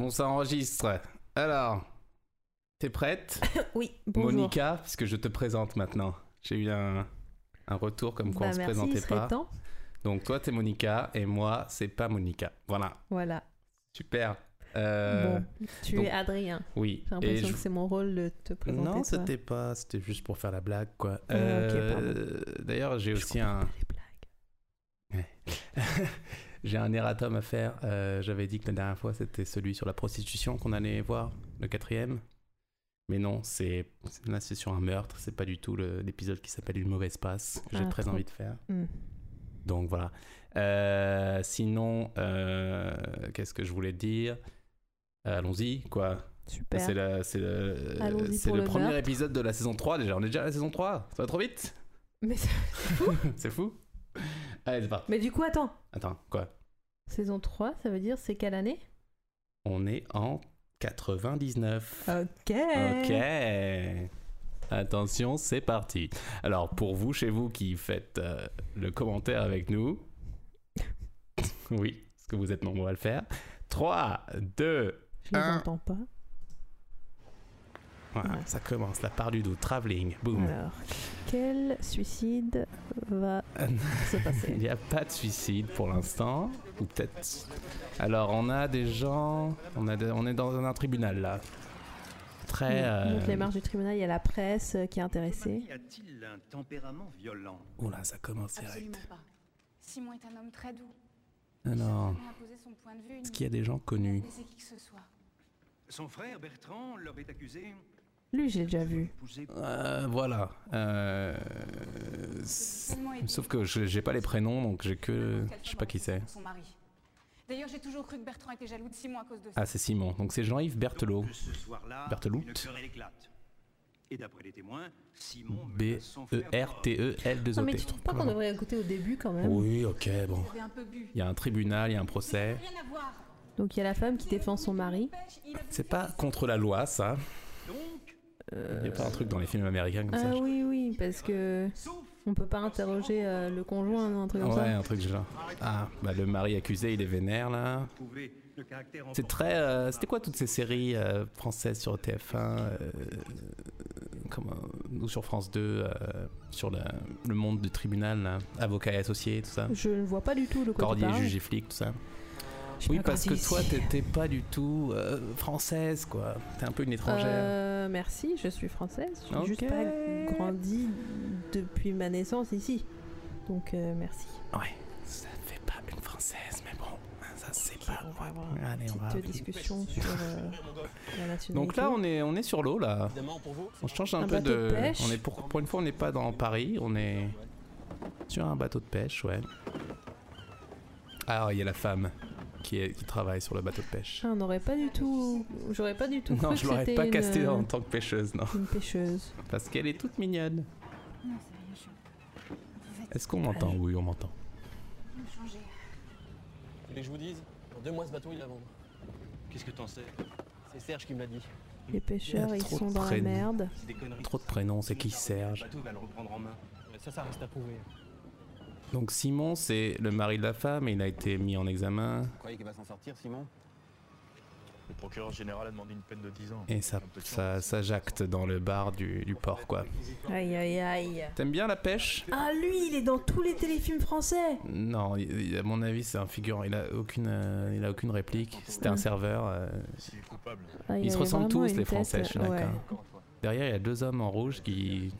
Bon, ça enregistre. Alors, t'es prête Oui, bonjour. Monica, puisque je te présente maintenant. J'ai eu un, un retour comme quoi Bah, on se merci, présentait pas. temps. Donc toi, t'es Monica et moi, c'est pas Monica. Voilà, Voilà. super. Euh, bon, tu donc- es Adrien. Oui. J'ai l'impression je- que c'est mon rôle de te présenter. Non, c'était pas. C'était juste pour faire la blague, quoi. Ah, Euh, D'ailleurs, j'ai aussi un. pas les blagues. J'ai un erratum à faire. Euh, J'avais dit que la dernière fois, c'était celui sur la prostitution qu'on allait voir, le quatrième. Mais non, c'est là, c'est sur un meurtre. C'est pas du tout l'épisode qui s'appelle Une mauvaise passe que j'ai Ah, très trop. envie de faire. Hmm. Donc voilà. Euh, sinon, euh, qu'est-ce que je voulais dire? Allons-y, quoi. Super. C'est le, c'est le, c'est premier meurtre. épisode de la saison 3 déjà. On est déjà à la saison 3. Ça va trop vite? Mais, ça- C'est fou Allez, c'est parti. Mais du coup, attends. Attends, quoi? Saison 3, ça veut dire c'est quelle année? On est en 99. Ok. Ok. Attention, c'est parti. Alors, pour vous, chez vous qui faites euh, le commentaire avec nous, oui, parce que vous êtes nombreux à le faire. 3, 2, Je les Un. entends pas. Voilà, Ouais. ça commence, la part du doute, travelling, boum. Alors, quel suicide va se Il passer n'y a pas de suicide pour l'instant, ou peut-être. Alors, on a des gens, on, a on est dans un tribunal là. Très. Euh, les marches du tribunal, il y a la presse qui est intéressée. A-t-il un tempérament violent? Oula, ça commence direct. Absolument pas. Simon est un homme très doux. Alors, Il a imposé son point de vue. est-ce qu'il y a des gens connus? C'est qui que ce soit? Son frère Bertrand l'aurait accusé Lui, j'ai déjà vu. Euh, Voilà. Euh. Sauf que je- j'ai pas les prénoms, donc j'ai que. Je sais pas qui c'est. Son mari. D'ailleurs, j'ai toujours cru que Bertrand était jaloux de Simon à cause de ça. Ah, c'est Simon. Donc c'est Jean-Yves Berthelot. Éclate. Et d'après les témoins, Simon E menace son frère de mort. B-E-R-T-E-L-2-O-T. Non, mais tu trouves pas qu'on devrait écouter au début quand même Oui, ok, bon. Il y a un tribunal, il y a un procès. Donc il y a la femme qui défend son mari. C'est pas contre la loi, ça. Il y a pas un truc dans les films américains comme Ah ça. oui, oui, parce que on peut pas interroger euh, le conjoint, un truc comme Ouais, ça. un truc genre. Ah, bah le mari accusé, il est vénère là. le C'est très. euh, C'était quoi toutes ces séries euh, françaises sur TF1 euh, comment, Ou sur France 2, euh, sur la- le monde du tribunal, là, avocat et associé, tout ça? Je ne vois pas du tout tu Cordier, juge et flic, tout ça. Oui, parce que toi, t'étais pas du tout euh, française, quoi. T'es un peu une étrangère. Euh, merci, je suis française. Ok. juste pas grandi depuis ma naissance ici. Donc euh, merci. Ouais, ça fait pas une française, mais bon, ça c'est pas. on va avoir Allez, une on va. petite discussion sur euh, la nationalité. Donc là, on est, on est sur l'eau, là. On change un, Un peu de. de pêche. On est pour, pour une fois, on n'est pas dans Paris, on est sur un bateau de pêche, ouais. Ah, il y a la femme qui, est, qui travaille sur le bateau de pêche. Ah, on n'aurait pas du tout. J'aurais pas du tout. Non, cru je l'aurais pas une, castée euh, en tant que pêcheuse, non. Une pêcheuse. Parce qu'elle est toute mignonne. Est-ce qu'on m'entend? Oui, on m'entend. changé. Vous voulez que je vous dise? Dans deux mois, ce bateau, il est à vendre. Qu'est-ce que t'en sais? C'est Serge qui me l'a dit. Les pêcheurs, ils sont dans la merde. Trop de prénoms, c'est qui Le Serge? bateau va le reprendre en main. Ça, ça reste à prouver. Donc Simon, c'est le mari de la femme, et il a été mis en examen. Vous croyez qu'il va s'en sortir, Simon? Le procureur général a demandé une peine de 10 ans. Et ça, ça, ça jacte dans le bar du, du port, quoi. Aïe aïe aïe. T'aimes bien la pêche? Ah lui, il est dans tous les téléfilms français. Non, il- à mon avis, c'est un figurant. Il a aucune, euh, il a aucune réplique. C'était un serveur. euh. S'il est coupable. Ah, il Ils se ressemblent tous, les tête, Français, je suis ouais. d'accord. Derrière, il y a deux hommes en rouge qui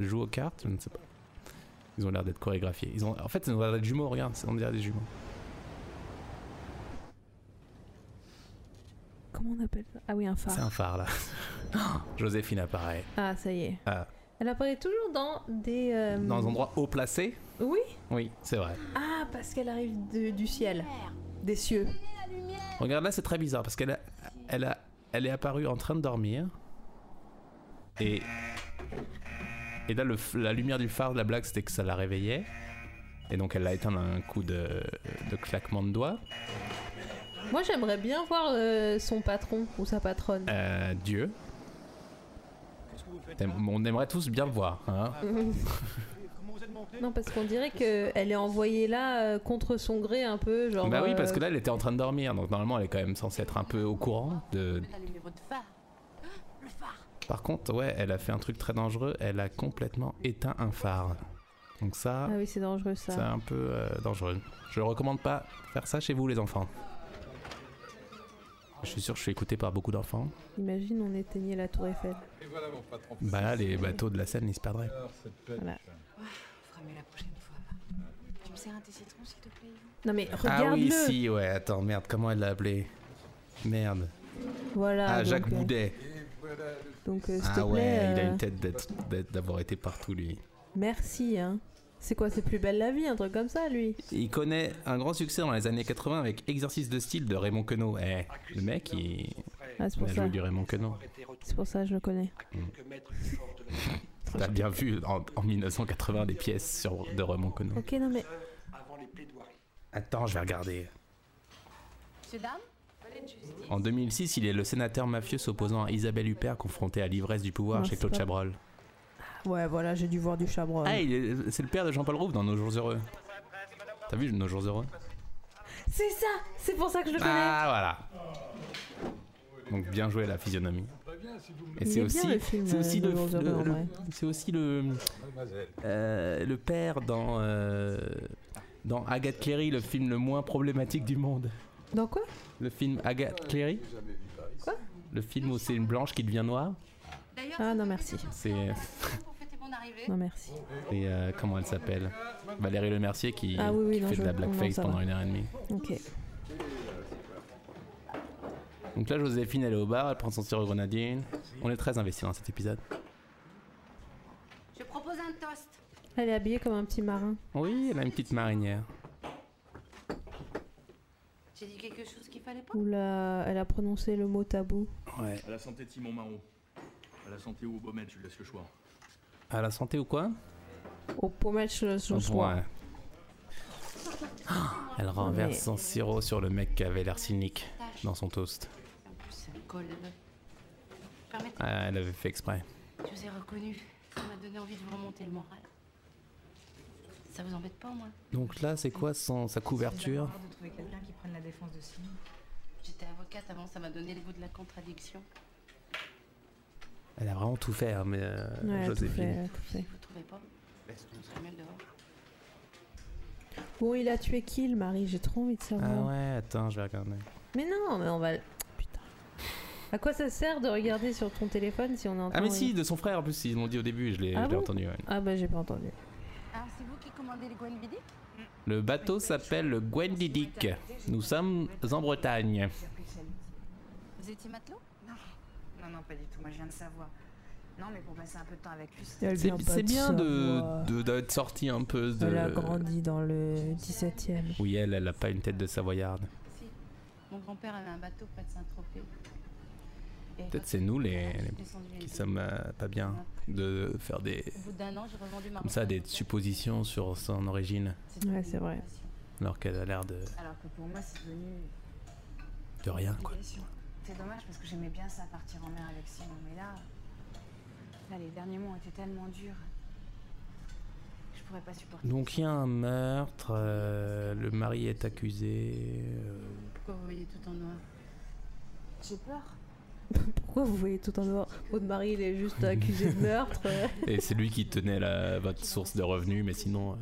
jouent aux cartes. Je ne sais pas. Ils ont l'air d'être chorégraphiés. Ils ont, en fait, ils ont l'air d'être jumeaux. Regarde, on dirait des jumeaux. Comment on appelle ça? Ah oui, un C'est phare. un phare là. Joséphine apparaît. Ah ça y est. Ah. Elle apparaît toujours dans des. euh, Dans un endroit haut placé. Oui. Oui, c'est vrai. Ah parce qu'elle arrive de- du ciel, des cieux. Regarde là, c'est très bizarre parce qu'elle a, elle a, elle est apparue en train de dormir. Et et là, le, la lumière du phare de la blague, c'était que ça la réveillait. Et donc, elle l'a éteint d'un coup de, de claquement de doigts. Moi j'aimerais bien voir euh, son patron ou sa patronne. Euh, Dieu. Qu'est-ce que vous faites T'aimes- On aimerait tous bien le voir. Hein monté? Non, parce qu'on dirait qu'elle est envoyée là euh, contre son gré un peu, genre. Bah oui, parce euh, que là, elle était en train de dormir, donc normalement, elle est quand même censée être un peu au courant de. Allumez votre phare. Le phare. Par contre, ouais, elle a fait un truc très dangereux. Elle a complètement éteint un phare. Donc ça, Ah oui, c'est dangereux ça. c'est un peu euh, dangereux. Je recommande pas faire ça chez vous, les enfants. Je suis sûr que je suis écouté par beaucoup d'enfants. Imagine, on éteignait la tour Eiffel. Bah là, les bateaux de la Seine, ils se perdraient. Voilà. On fera mieux la prochaine fois. va. Tu me sers un thé citron, s'il te plaît, Yvan? Non mais Ah oui, si, ouais, attends, merde, comment elle l'a appelé? Merde. Voilà. Ah, donc, Jacques euh, Boudet. Donc, euh, s'il te Ah ouais, plaît, il a euh, une tête d'être- d'être- d'avoir été partout, lui. merci, hein. C'est quoi, c'est plus belle la vie, un truc comme ça, lui? Il connaît un grand succès dans les années 80 avec Exercice de style de Raymond Queneau. Eh, le mec, il, Ah, c'est il pour a ça. joué du Raymond Queneau. C'est pour ça que je le connais. T'as bien vu en, en 1980 des pièces sur, de Raymond Queneau. Ok, non mais. Attends, je vais regarder. Monsieur, dame? En 2006, il est le sénateur mafieux s'opposant à Isabelle Huppert confrontée à l'ivresse du pouvoir Non, chez Claude pas- Chabrol. Ouais, voilà, j'ai dû voir du chabrol. Ah, c'est le père de Jean-Paul Rouve dans Nos Jours Heureux. T'as vu Nos Jours Heureux? C'est ça C'est pour ça que je le connais Ah, voilà. Donc bien joué la physionomie. Et c'est est aussi, film, c'est aussi euh, le, c'est aussi le, euh, le père dans euh, dans Agathe Cléry, le film le moins problématique du monde. Dans quoi? Le film Agathe Cléry. Quoi? Le film où c'est une blanche qui devient noire. D'ailleurs, Ah non, merci. C'est arrivée. Non, merci. et, euh, comment elle s'appelle? Valérie Lemercier qui, Ah oui, oui, qui non, fait je- de la blackface pendant va. une heure et demie. Ok. Donc là, Joséphine, elle est au bar, elle prend son sirop grenadine. On est très investis dans cet épisode. Je propose un toast. Elle est habillée comme un petit marin. Oui, elle a une petite marinière. J'ai dit quelque chose Où la... elle a prononcé le mot tabou. Ouais. À la santé de Simon Marot. À la santé ou au Baumel, tu laisses le choix. À la santé ou quoi? Au pommage ce ce Ouais. soir. Ah, Elle renverse Mais- son sirop sur le mec qui avait l'air cynique dans son toast. En plus, ça me colle. Permettez, Ah, elle avait fait exprès. je vous ai reconnu. Ça m'a donné envie de vous remonter le moral. Ça vous embête pas, moi? Donc là, c'est quoi son, sa couverture? de trouver quelqu'un qui prenne la défense de Simon. J'étais avocate avant, ça m'a donné le goût de la contradiction. Elle a vraiment tout fait, hein, mais euh, Ouais, tout Joséphine. fait, tout fait. Vous trouvez pas mieux dehors. Bon, il a tué qui, le mari J'ai trop envie de Ah savoir. ouais, attends, je vais regarder. Mais non, mais on va. Putain. À quoi ça sert de regarder sur ton téléphone si on est en train Ah mais si, de son frère en plus, ils l'ont dit au début, je l'ai Ah je l'ai bon entendu. ouais. Ah bah j'ai pas entendu. Alors, c'est vous qui commandez les Gwen Bidi Le bateau s'appelle le Gwendidic. Nous sommes en Bretagne. Vous étiez matelot? Non, non, non, pas du tout. Moi, je viens de savoir. Non, mais pour passer un peu de temps avec lui, C'est pas c'est de bien de de- d'être sorti un peu de... Elle a grandi dans le 17ème. Oui, elle, elle a pas une tête de savoyarde. Si. Mon grand-père avait un bateau près de Saint-Tropez. Peut-être c'est nous les, les- qui sommes euh, pas bien de faire des Au bout d'un an, j'ai revendu ma comme ça des suppositions sur son origine Ouais, c'est vrai. alors qu'elle a l'air de, Alors que pour moi, c'est devenu de rien quoi. C'est dommage parce que j'aimais bien ça, partir en mer avec Simon. Mais là, là, les derniers mois ont été tellement durs. que Je pourrais pas supporter. Donc il y a un meurtre, euh, le mari est accusé. euh, Pourquoi vous voyez tout en noir? J'ai peur. Pourquoi vous voyez tout en dehors Votre mari, il est juste accusé de meurtre. et c'est lui qui tenait la, votre source de revenus, mais sinon. euh,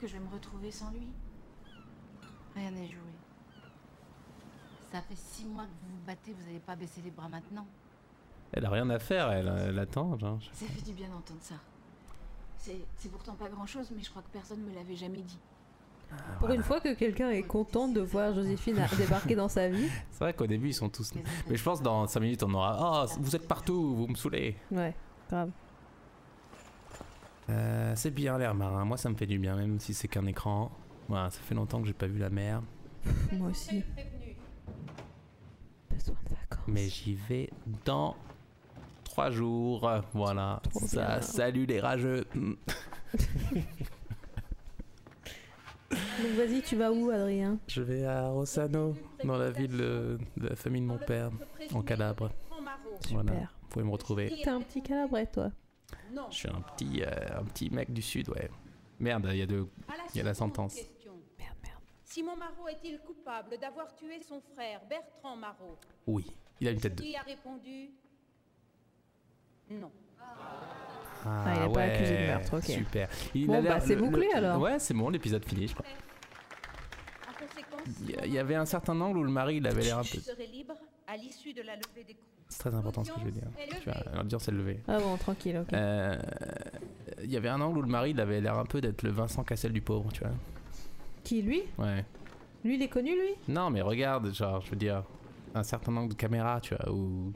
Que je vais me retrouver sans lui. Rien n'est joué. Ça fait six mois que vous vous battez, vous n'allez pas baisser les bras maintenant. elle a rien à faire, elle, elle attend. genre. Ça fait du bien d'entendre ça. C'est c'est pourtant pas grand chose, mais je crois que personne me l'avait jamais dit. Pour une fois que quelqu'un est content de voir Joséphine débarquer dans sa vie. C'est vrai qu'au début ils sont tous. Mais je pense dans 5 minutes on aura. Oh, vous êtes partout, vous me saoulez. Ouais, grave. Euh, c'est bien l'air marin, moi ça me fait du bien, même si c'est qu'un écran. Voilà, ça fait longtemps que j'ai pas vu la mer, Moi aussi. Besoin de vacances. mais j'y vais dans 3 jours. Voilà, ça, salut les rageux. Donc vas-y, tu vas où, Adrien Je vais à Rossano, dans la ville de la famille de mon père, en Calabre. Voilà, Super. vous pouvez me retrouver. T'es un petit calabrais, toi. Je suis un petit, euh, un petit mec du sud, ouais. Merde, il y a de. À Il y a la sentence. question. Merde, merde. Simon Marot est-il coupable d'avoir tué son frère Bertrand Marot? Oui, il a une tête de. Qui a répondu? Non. Ah, il est pas accusé de meurtre, ok. Super. Il Bon, bah, c'est bouclé, le- alors. Ouais, c'est bon, l'épisode fini, je crois. En conséquence, Il y avait un certain angle où le mari, il avait l'air un peu. C'est très important ce que je veux dire. Tu vois, l'audience est levée. Ah bon, tranquille, ok. Euh, Il y avait un angle où le mari, il avait l'air un peu d'être le Vincent Cassel du pauvre, tu vois. Qui, lui? Ouais. Lui, il est connu, lui? Non, mais regarde, genre, je veux dire, un certain angle de caméra, tu vois, où.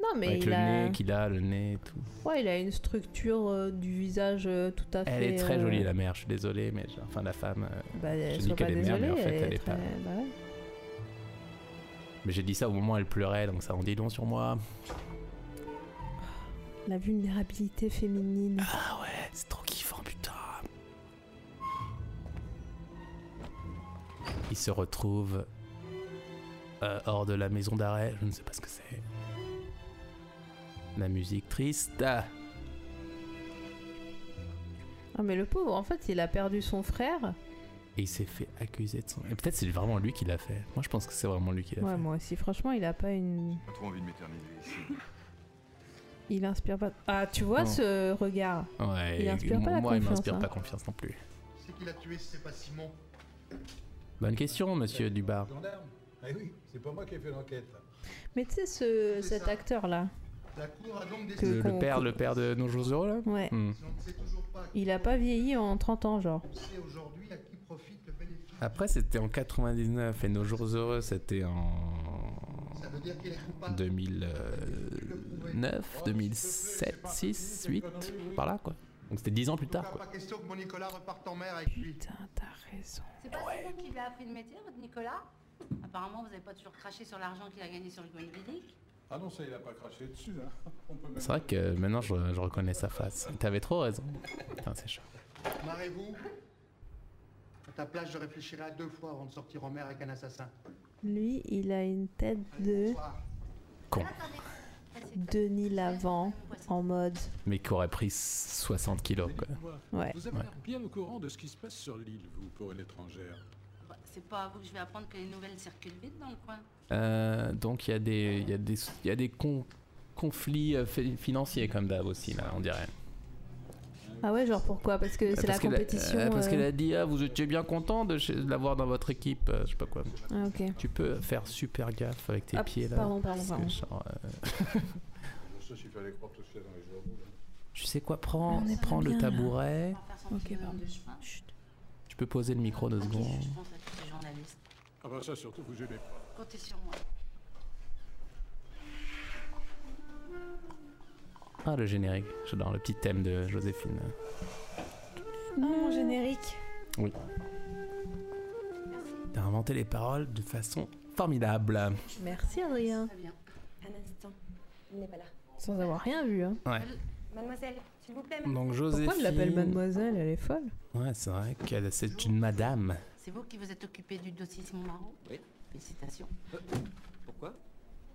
Non, mais avec il le a... nez qu'il a, le nez et tout. Ouais, il a une structure euh, du visage euh, tout à fait... Elle est très euh, jolie, la mère, je suis désolé, mais enfin, la femme. euh, Bah, je sois dis pas qu'elle est mère, mais en fait, elle est très- pas. bah ouais. Mais j'ai dit ça au moment où elle pleurait, donc ça en dit long sur moi. La vulnérabilité féminine. Ah ouais, c'est trop kiffant, putain. Il se retrouve euh, hors de la maison d'arrêt, je ne sais pas ce que c'est. La musique triste. Ah, mais le pauvre, en fait, il a perdu son frère. Et il s'est fait accuser de son. Et peut-être c'est vraiment lui qui l'a fait. Moi je pense que c'est vraiment lui qui l'a Ouais, fait. moi aussi, franchement, il a pas une... Pas trop envie de m'éterniser ici. Il inspire pas... Ah, tu vois Non. ce regard? Ouais, Il inspire pas la moi il confiance, m'inspire hein. pas confiance non plus. C'est qui l'a tué, c'est pas Simon? Bonne question, monsieur Dubar. Gendarme Eh oui, c'est pas moi qui ai fait l'enquête. Mais tu sais, ce, cet acteur-là, La cour a donc Que- décidé. Le, père, le père de nos jours heureux là ouais, Hmm. Il a pas vieilli en 30 ans, genre. Après c'était en 99 et nos jours heureux c'était en Ça veut dire qu'il est coupable. 2009, 2007, 6, 8, par là quoi. Donc c'était 10 ans plus tard quoi. pas question que mon Nicolas reparte en mer avec lui. Putain, t'as raison. C'est pas Simon qui lui a appris le métier, votre Nicolas? Apparemment, vous n'avez pas toujours craché sur l'argent qu'il a gagné sur le coin Bilic. Ah non, ça il a pas craché dessus. Hein. On peut même... C'est vrai que maintenant je, je reconnais sa face. T'avais trop raison. Putain c'est chaud. Marrez-vous. À ta place, je réfléchirai à deux fois avant de sortir en mer avec un assassin. Lui, il a une tête de. Con. Denis Lavant en mode... Mais qui aurait pris 60 kilos quoi. Ouais. Vous avez Ouais. l'air bien au courant de ce qui se passe sur l'île, vous, pour une étrangère. Bah, C'est pas à vous que je vais apprendre que les nouvelles circulent vite dans le coin. Euh, donc il y a des, il y a des, il y a des con- conflits euh, fi- financiers comme d'hab aussi là on dirait. Ah ouais, genre pourquoi? Parce que c'est la a- compétition... euh, parce euh, qu'elle a dit ah vous étiez bien content de, l'avoir dans votre équipe, euh, je sais pas quoi. Ah ok. Tu peux faire super gaffe avec tes pieds là. pardon, pardon, pardon. genre, tu sais quoi, prends, le tabouret. Ok, pardon. de chemin. Chut. Peux poser le micro deux secondes. je pense à tous les journalistes. Ah bah ça, surtout, vous aimez pas. Comptez sur moi. Ah le générique, j'adore le petit thème de Joséphine. Mon générique. Oui. T'as inventé les paroles de façon formidable. Merci Adrien. Très bien. Un instant. Il n'est pas là. Sans avoir rien vu, hein. Ouais. Mademoiselle, s'il vous plaît. Donc Joséphine. Pourquoi elle l'appelle mademoiselle? Elle est folle. Ouais, c'est vrai qu'elle c'est une madame. C'est vous qui vous êtes occupé du dossier Simon Marot Oui. Félicitations. Pourquoi?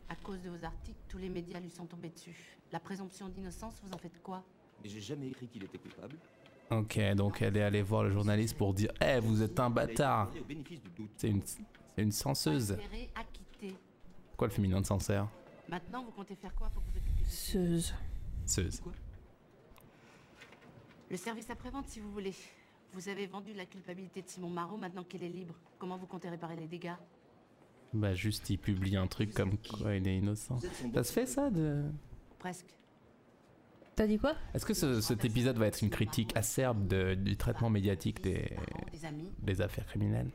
À cause de vos articles, tous les médias lui sont tombés dessus. La présomption d'innocence, vous en faites quoi? Mais j'ai jamais écrit qu'il était coupable. Ok, donc elle est allée voir le journaliste pour dire Eh, vous êtes un bâtard. C'est une, une acquitter. Quoi le féminin de Sancerre Maintenant, vous comptez faire quoi pour vous occuper de Seuse. Seuse. Le service après-vente, si vous voulez. Vous avez vendu la culpabilité de Simon Marot maintenant qu'il est libre. Comment vous comptez réparer les dégâts? Bah, juste, il publie un truc comme quoi il est innocent. Ça se fait ça de. Presque. T'as dit quoi? Est-ce que ce- cet épisode va être une critique acerbe de- du traitement médiatique des, des amis. des affaires criminelles?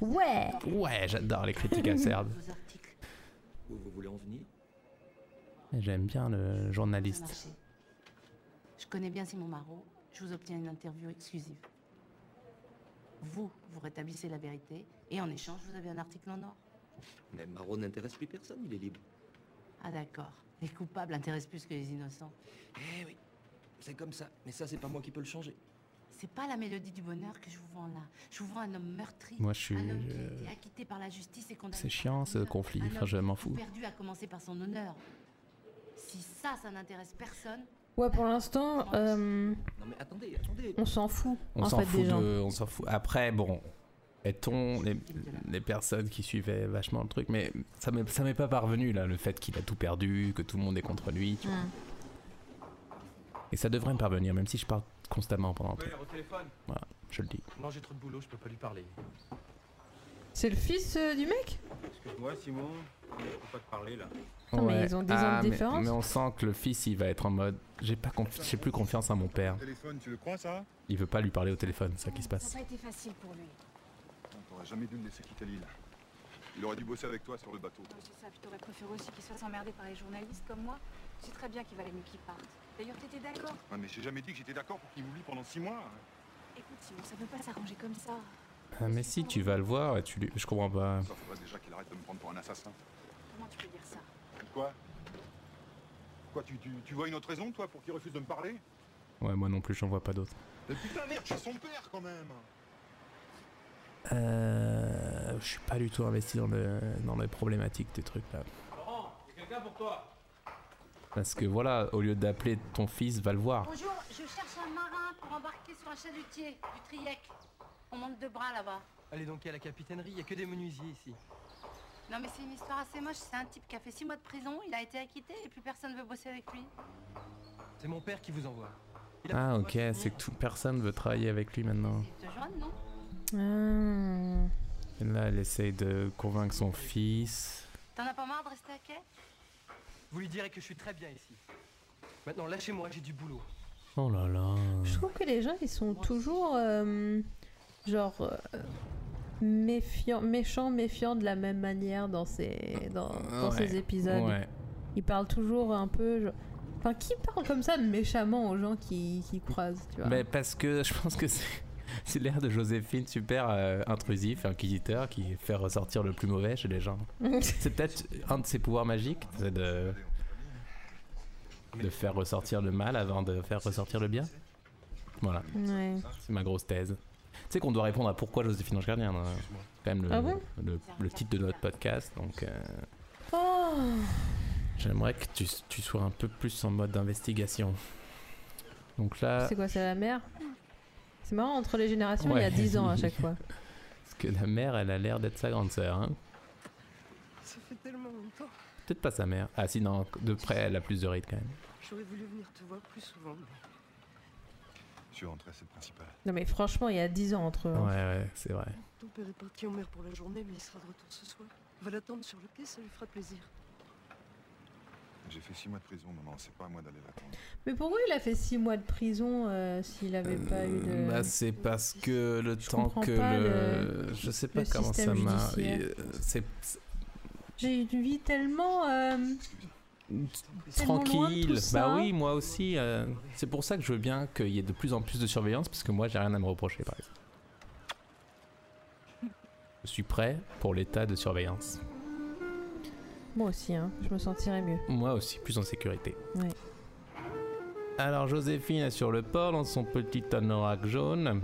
Ouais Ouais, j'adore les critiques acerbes. Vos articles. Où vous voulez en venir? J'aime bien le journaliste. Je connais bien Simon Marot. Je vous obtiens une interview exclusive. Vous, vous rétablissez la vérité. Et en échange, vous avez un article en or. Mais Marot n'intéresse plus personne, il est libre. Ah d'accord. Les coupables intéressent plus que les innocents. Eh oui, c'est comme ça. Mais ça, c'est pas moi qui peux le changer. C'est pas la mélodie du bonheur que je vous vends là. Je vous vends un homme meurtri. Moi, je suis. Un homme qui a euh, été acquitté par la justice et condamné. C'est chiant ce conflit, enfin, je m'en fous. perdu à commencer par son honneur. Si ça, ça n'intéresse personne, Ouais, pour l'instant, euh, Non, Non mais attendez, attendez. On s'en fout, On en s'en fout des gens. de, on s'en fout. Après, bon, est-on les, les personnes qui suivaient vachement le truc, mais ça m'est, ça m'est pas parvenu là, le fait qu'il a tout perdu, que tout le monde est contre lui. tu vois. Hmm. Et ça devrait me parvenir, même si je parle constamment pendant téléphone. Voilà, je le dis. Non, j'ai trop de boulot, je peux pas lui parler. C'est le fils euh, du mec? Excuse-moi, Simon, je peux pas te parler là. Attends, mais ils ont 10 ans de Ah, mais- différence mais, on sent que le fils, il va être en mode, j'ai pas, confi- j'ai plus confiance en mon père. Téléphone, tu le crois ça? Il veut pas lui parler au téléphone, c'est ça qui se Ça passe. n'a pas été facile pour lui. T'aurais jamais dû le laisser quitter l'île. Il aurait dû bosser avec toi sur le bateau. Dis ça, puis t'aurais préféré aussi qu'il se fasse emmerder par les journalistes comme moi. Tu sais très bien qu'il valait mieux qu'il parte. D'ailleurs, t'étais d'accord. Ah, mais j'ai jamais dit que j'étais d'accord pour qu'il m'oublie pendant six mois. Écoute, Simon, ça peut pas s'arranger comme ça. Ah, mais si, tu vas le voir, et tu lui... je comprends pas. Ça faudrait déjà qu'il arrête de me prendre pour un assassin. Comment tu peux dire ça? Quoi? Quoi, tu, tu, tu vois une autre raison, toi, pour qu'il refuse de me parler? Ouais, moi non plus, j'en vois pas d'autres. Mais putain, merde, je suis son père quand même Euh, je suis pas du tout investi dans, le, dans les problématiques des trucs là. Laurent, quelqu'un pour toi. Parce que voilà, au lieu d'appeler ton fils, va le voir. Bonjour, je cherche un marin pour embarquer sur un chalutier du Triec. On monte deux bras là-bas. Allez donc à la capitainerie, il y a que des menuisiers ici. Non mais c'est une histoire assez moche, c'est un type qui a fait six mois de prison, il a été acquitté et plus personne veut bosser avec lui. C'est mon père qui vous envoie. Ah ok, c'est que tout, personne veut travailler avec lui maintenant. Te joindre, non Ah. Et là, elle essaye de convaincre son fils. T'en as pas marre de rester à quai? Vous lui direz que je suis très bien ici. Maintenant, lâchez-moi, j'ai du boulot. Oh là là. Je trouve que les gens, ils sont toujours euh, genre euh, méfiants, méchants, méfiants de la même manière dans ces, dans, dans Ouais, ces épisodes. ouais. Ils parlent toujours un peu. genre- Enfin, qui parle comme ça méchamment aux gens qui, qui croisent, tu vois? Mais parce que je pense que c'est c'est l'air de Joséphine super euh, intrusif, inquisiteur, qui fait ressortir le plus mauvais chez les gens. c'est peut-être un de ses pouvoirs magiques, c'est de de faire ressortir le mal avant de faire ressortir le bien. Voilà. Ouais. C'est ma grosse thèse. Tu sais qu'on doit répondre à pourquoi Joséphine Ange Gardien. hein. C'est quand même le, Ah bon le, le titre de notre podcast. Donc euh, Oh j'aimerais que tu, tu sois un peu plus en mode d'investigation. Donc là, C'est quoi, c'est la mère C'est marrant, entre les générations, il y a Ouais. 10 ans à chaque fois. parce que la mère, elle a l'air d'être sa grande sœur. Hein. Ça fait tellement longtemps. Peut-être pas sa mère. Ah si, non, de près, elle a plus de rythme quand même. J'aurais voulu venir te voir plus souvent. mais Je. Non mais franchement, il y a 10 ans entre eux. hein. Ouais, ouais, c'est vrai. Ton père est parti en mer pour la journée, mais il sera de retour ce soir. Va l'attendre sur le quai, ça lui fera plaisir. J'ai fait six mois de prison, maman, c'est pas à moi d'aller l'attendre. Mais pourquoi il a fait 6 mois de prison euh, s'il avait pas eu de... Bah, c'est parce que le temps comprends que pas le... le- Je sais pas le comment ça marche. euh, C'est J'ai une vie tellement... euh, tranquille. Bah oui, moi aussi. euh, C'est pour ça que je veux bien qu'il y ait de plus en plus de surveillance, parce que moi, j'ai rien à me reprocher, par exemple. Je suis prêt pour l'état de surveillance. Moi aussi, hein. je me sentirais mieux. Moi aussi, plus en sécurité. Ouais. Alors Joséphine est sur le port dans son petit anorak jaune.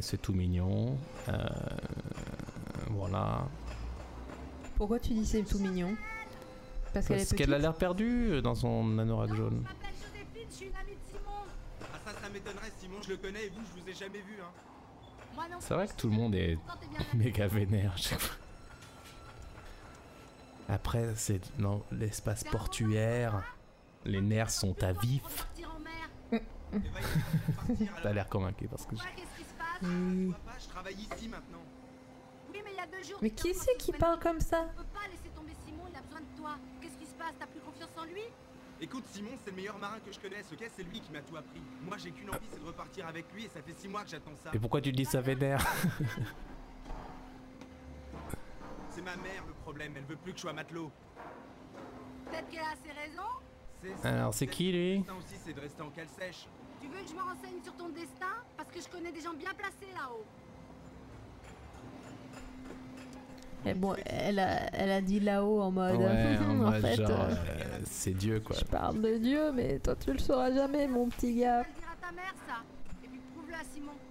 C'est tout mignon. Euh, voilà. Pourquoi tu dis c'est tout mignon? Parce Parce qu'elle a l'air perdue dans son anorak jaune. Ah ça, ça m'étonnerait, Simon, je le connais et vous, je vous ai jamais vu, hein. C'est vrai que tout le monde est méga vénère à chaque fois. Après, c'est dans l'espace portuaire. Les nerfs sont à vif. T'as l'air convaincu parce que je- Qu'est-ce mais qui c'est qui parle comme ça Tu peux pas laisser tomber Simon, il a besoin de toi. Qu'est-ce qui se passe? T'as plus confiance en lui? Écoute, Simon, c'est le meilleur marin que je connaisse, ok? C'est lui qui m'a tout appris. Moi, j'ai qu'une envie, c'est de repartir avec lui et ça fait six mois que j'attends ça. Et pourquoi tu dis ça vénère? C'est ma mère le problème, elle veut plus que je sois matelot. Peut-être qu'elle a ses raisons? C'est Alors, c'est qui, lui? aussi, c'est de rester en cale sèche. Tu veux que je me renseigne sur ton destin? Parce que je connais des gens bien placés là-haut. Et bon, elle a, elle a dit là-haut en mode. Ouais, en en mode fait, genre, euh, euh, c'est Dieu quoi. je parle de Dieu, mais toi tu le sauras jamais, mon petit gars.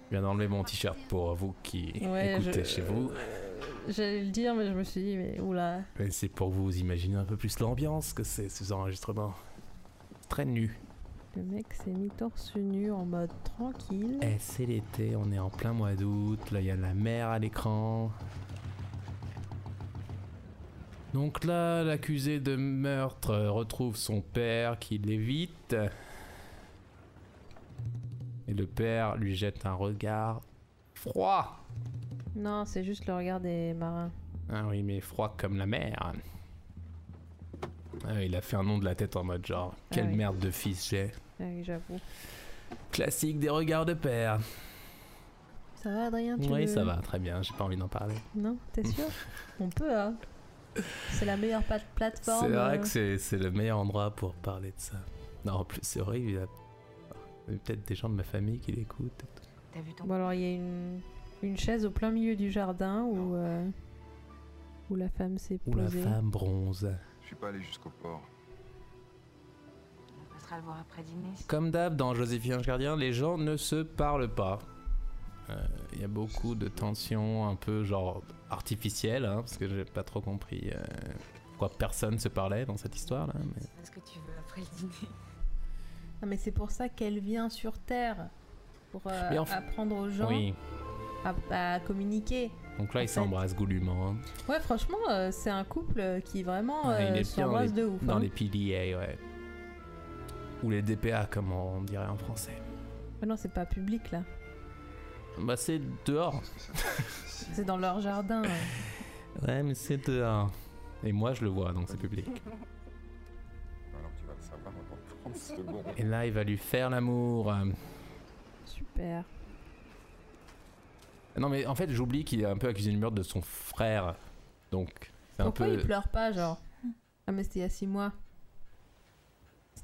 Je viens d'enlever mon t-shirt pour vous qui Ouais, écoutez je- chez vous. J'allais le dire, mais je me suis dit, mais oula. Mais c'est pour vous imaginer un peu plus l'ambiance que c'est ces enregistrements. Très nu. Le mec s'est mis torse nu en mode tranquille. Eh, c'est l'été, on est en plein mois d'août, là il y a la mer à l'écran. Donc là, l'accusé de meurtre retrouve son père qui l'évite. Et le père lui jette un regard froid. Non, c'est juste le regard des marins. Ah oui, mais froid comme la mer. Ah, il a fait un nom de la tête en mode genre, quelle oui. merde de fils j'ai. Ah oui, j'avoue. Classique des regards de père. Ça va, Adrien tu Oui, veux- ça va, très bien, j'ai pas envie d'en parler. Non, t'es sûr? On peut, hein C'est la meilleure pla- plateforme. C'est vrai euh, que c'est le meilleur endroit pour parler de ça. Non, en plus, c'est horrible, il y a peut-être des gens de ma famille qui l'écoutent. T'as vu ton Bon, alors il y a une, une chaise au plein milieu du jardin où, euh, où la femme s'est Ou la posée. femme bronze. Je suis pas allé jusqu'au port. On passera le voir après dîner. Comme d'hab, dans Joséphine Ange Gardien, les gens ne se parlent pas. Euh, Il y a beaucoup de tensions un peu genre artificielles, hein, parce que j'ai pas trop compris euh, pourquoi personne se parlait dans cette histoire-là. mais- Fais ce que tu veux après le dîner? Non, mais c'est pour ça qu'elle vient sur Terre. Pour euh, Mais apprendre aux gens Oui, à, à communiquer. donc là, ils s'embrassent goulûment. hein. Ouais, franchement, euh, c'est un couple qui vraiment Ouais, euh, il est bien dans s'embrasse les, de ouf. dans hein. les PDA, ouais. Ou les DPA, comme on dirait en français. Mais non, c'est pas public là. Bah, c'est dehors. C'est dans leur jardin. Ouais, mais c'est dehors. Et moi, je le vois, donc c'est public. Alors tu vas le savoir dans 30 secondes. Et là, il va lui faire l'amour. Super. Non, mais en fait, j'oublie qu'il est un peu accusé du meurtre de son frère. Donc, c'est un Pourquoi peu. il pleure pas, genre? Ah, mais c'était il y a six mois.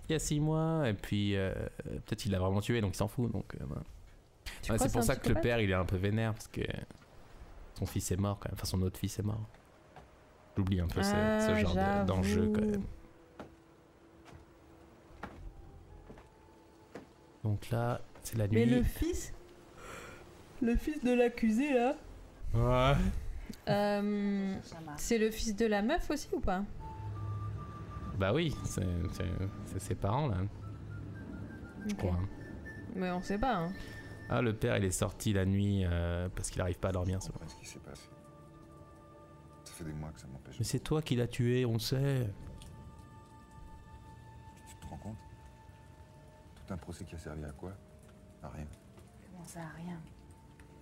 Il y a six mois, et puis euh, peut-être il l'a vraiment tué, donc il s'en fout. Donc, euh, voilà. Ouais, c'est pour ça que le père il est un peu vénère, parce que son fils est mort quand même. Enfin, son autre fils est mort. J'oublie un peu ce- ce, Ah, genre de- d'enjeu quand même. Donc là, c'est la nuit. Mais le fils Le fils de l'accusé là Ouais. euh, C'est le fils de la meuf aussi ou pas? Bah oui, c'est ses parents là. Je crois. Mais on sait pas. Hein. Ah, le père il est sorti la nuit euh, parce qu'il arrive pas à dormir. c'est ce qui s'est passé. Ça fait des mois que ça m'empêche. Mais c'est toi qui l'as tué, on le sait. Tu te rends compte? Tout un procès qui a servi à quoi? À rien. Comment ça, rien?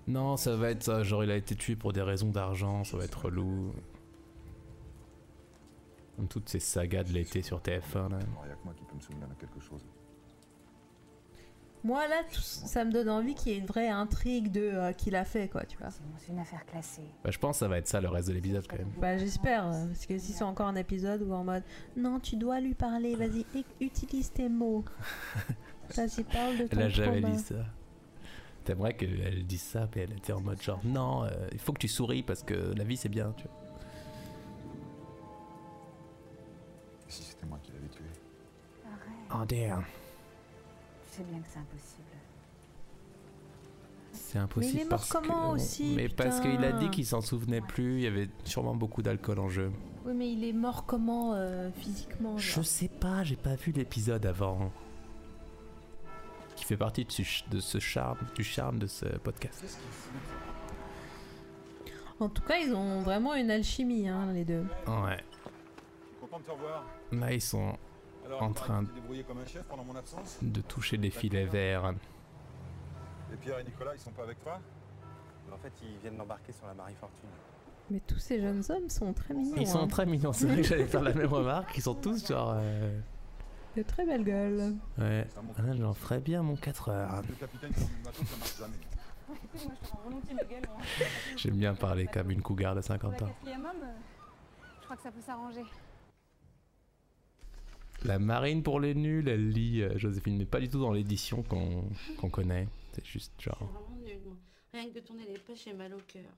Non, ça va être ça. Genre, il a été tué pour des raisons d'argent, ça va être relou. Comme toutes ces sagas de l'été sur TF1 là. Il n'y a que moi qui peux me souvenir de quelque chose. Moi là, tout- ça me donne envie qu'il y ait une vraie intrigue de euh, qu'il a fait quoi, tu vois. C'est une affaire classée. Bah, je pense que ça va être ça le reste de l'épisode quand même. Bah j'espère, euh, parce que si c'est encore un épisode où en mode non, tu dois lui parler, vas-y, utilise tes mots. Vas-y, parle de ton Elle a jamais dit ça. T'aimerais qu'elle dise ça, mais elle était en mode genre non, euh, il faut que tu souris parce que la vie c'est bien, tu vois. Et si c'était moi qui l'avais tué? Oh damn. Tu sais bien que c'est impossible. C'est impossible. Mais il est mort parce comment que... aussi, Mais parce qu'il a dit qu'il s'en souvenait plus, il y avait sûrement beaucoup d'alcool en jeu. Oui, mais il est mort comment euh, physiquement Je sais pas, j'ai pas vu l'épisode avant. Qui fait partie de ce, ch- de ce charme, du charme de ce podcast. En tout cas, ils ont vraiment une alchimie, hein, les deux. Ouais. Content de te revoir. Là, ils sont en train de toucher des filets verts. Et Pierre et Nicolas, ils sont pas avec toi? En fait, ils viennent d'embarquer sur la Marie Fortune. Mais tous ces jeunes hommes sont très mignons. Ils sont hein. très mignons, c'est vrai que j'allais faire la même remarque. Ils sont tous genre. euh, De très belles gueules. Ouais, ah, j'en ferais bien mon 4 heures. J'aime bien parler comme une cougar de Pour 50 la ans. quatrième homme, euh, je crois que ça peut s'arranger. La marine pour les nuls, elle lit euh, Joséphine, mais pas du tout dans l'édition qu'on qu'on connaît. C'est juste genre. vraiment nul, moi. Rien que de tourner les pages, j'ai mal au cœur.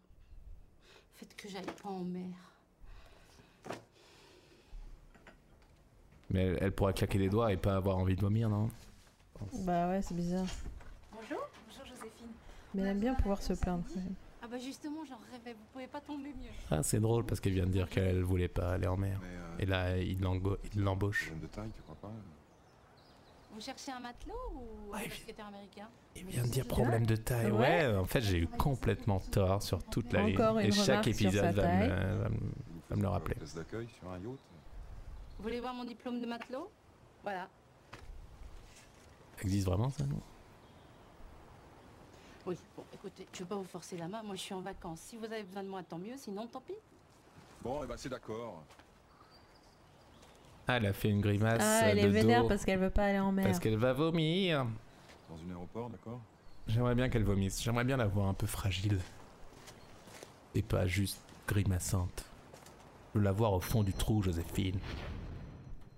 Faites que j'aille pas en mer. Mais elle, elle pourrait claquer des doigts et pas avoir envie de vomir, non? Bah ouais, c'est bizarre. Bonjour. Bonjour Joséphine. Mais elle aime bien pouvoir se plaindre. quand même. Ah bah justement, j'en rêvais, vous pouvez pas tomber mieux. Ah, c'est drôle parce qu'elle vient de dire qu'elle voulait pas aller en mer. Et là, il l'embauche. de taille, tu crois pas Vous cherchez un matelot ou un secrétaire américain? Il vient de dire problème de taille. Ouais. Ouais, en fait, j'ai eu complètement tort sur toute la ligne. Encore une Et chaque épisode va me, va me- va me le rappeler. Vous voulez voir mon diplôme de matelot? Voilà. Ça existe vraiment ça non? Oui, bon, écoutez, je vais pas vous forcer la main, moi je suis en vacances. Si vous avez besoin de moi, tant mieux, sinon tant pis. Bon, eh ben c'est d'accord. Ah, elle a fait une grimace Ah, elle de est vénère dos parce qu'elle veut pas aller en mer. parce qu'elle va vomir. Dans un aéroport, d'accord? J'aimerais bien qu'elle vomisse. J'aimerais bien la voir un peu fragile. Et pas juste grimaçante. Je veux la voir au fond du trou, Joséphine.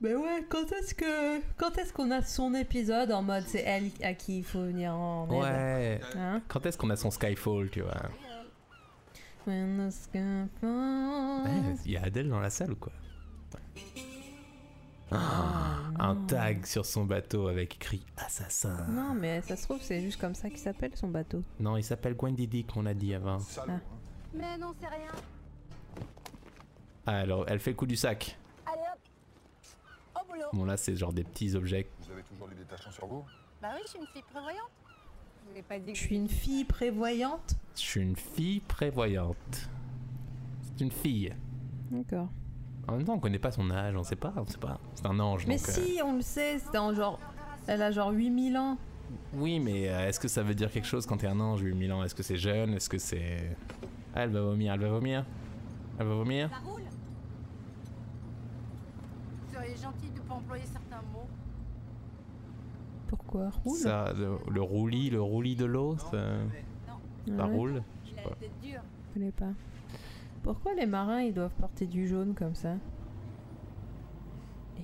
Mais ouais, quand est-ce que quand est-ce qu'on a son épisode en mode c'est elle à qui il faut venir en aide? Ouais. Hein? Quand est-ce qu'on a son Skyfall, tu vois? When the sky falls. Ouais, Il y a Adèle dans la salle ou quoi? Ah, Un tag sur son bateau avec écrit assassin. Non, mais ça se trouve c'est juste comme ça qu'il s'appelle son bateau. Non, il s'appelle Gwendidi qu'on a dit avant. Ah. Mais non, c'est rien. Ah, alors, elle fait le coup du sac. Boulot Bon, là, c'est genre des petits objets. Vous avez toujours du détachant sur vous? Bah oui, je suis une fille prévoyante. Je vous ai pas dit Je suis une fille prévoyante? Je suis une fille prévoyante. C'est une fille. D'accord. En même temps, on connaît pas son âge, on sait pas, on sait pas. C'est un ange, Mais donc. euh, si, on le sait, c'est en genre elle a genre 8000 ans. Oui, mais euh, est-ce que ça veut dire quelque chose quand t'es un ange, 8000 ans? Est-ce que c'est jeune? Est-ce que c'est. Ah, elle va vomir, elle va vomir. Elle va vomir Ça roule Vous seriez gentil employer certains mots. Pourquoi roule? Ça, le, le roulis, le roulis de l'eau, ça, ça Ouais. roule Je sais Il a pas. la tête dure. Je connais pas. Pourquoi les marins ils doivent porter du jaune comme ça?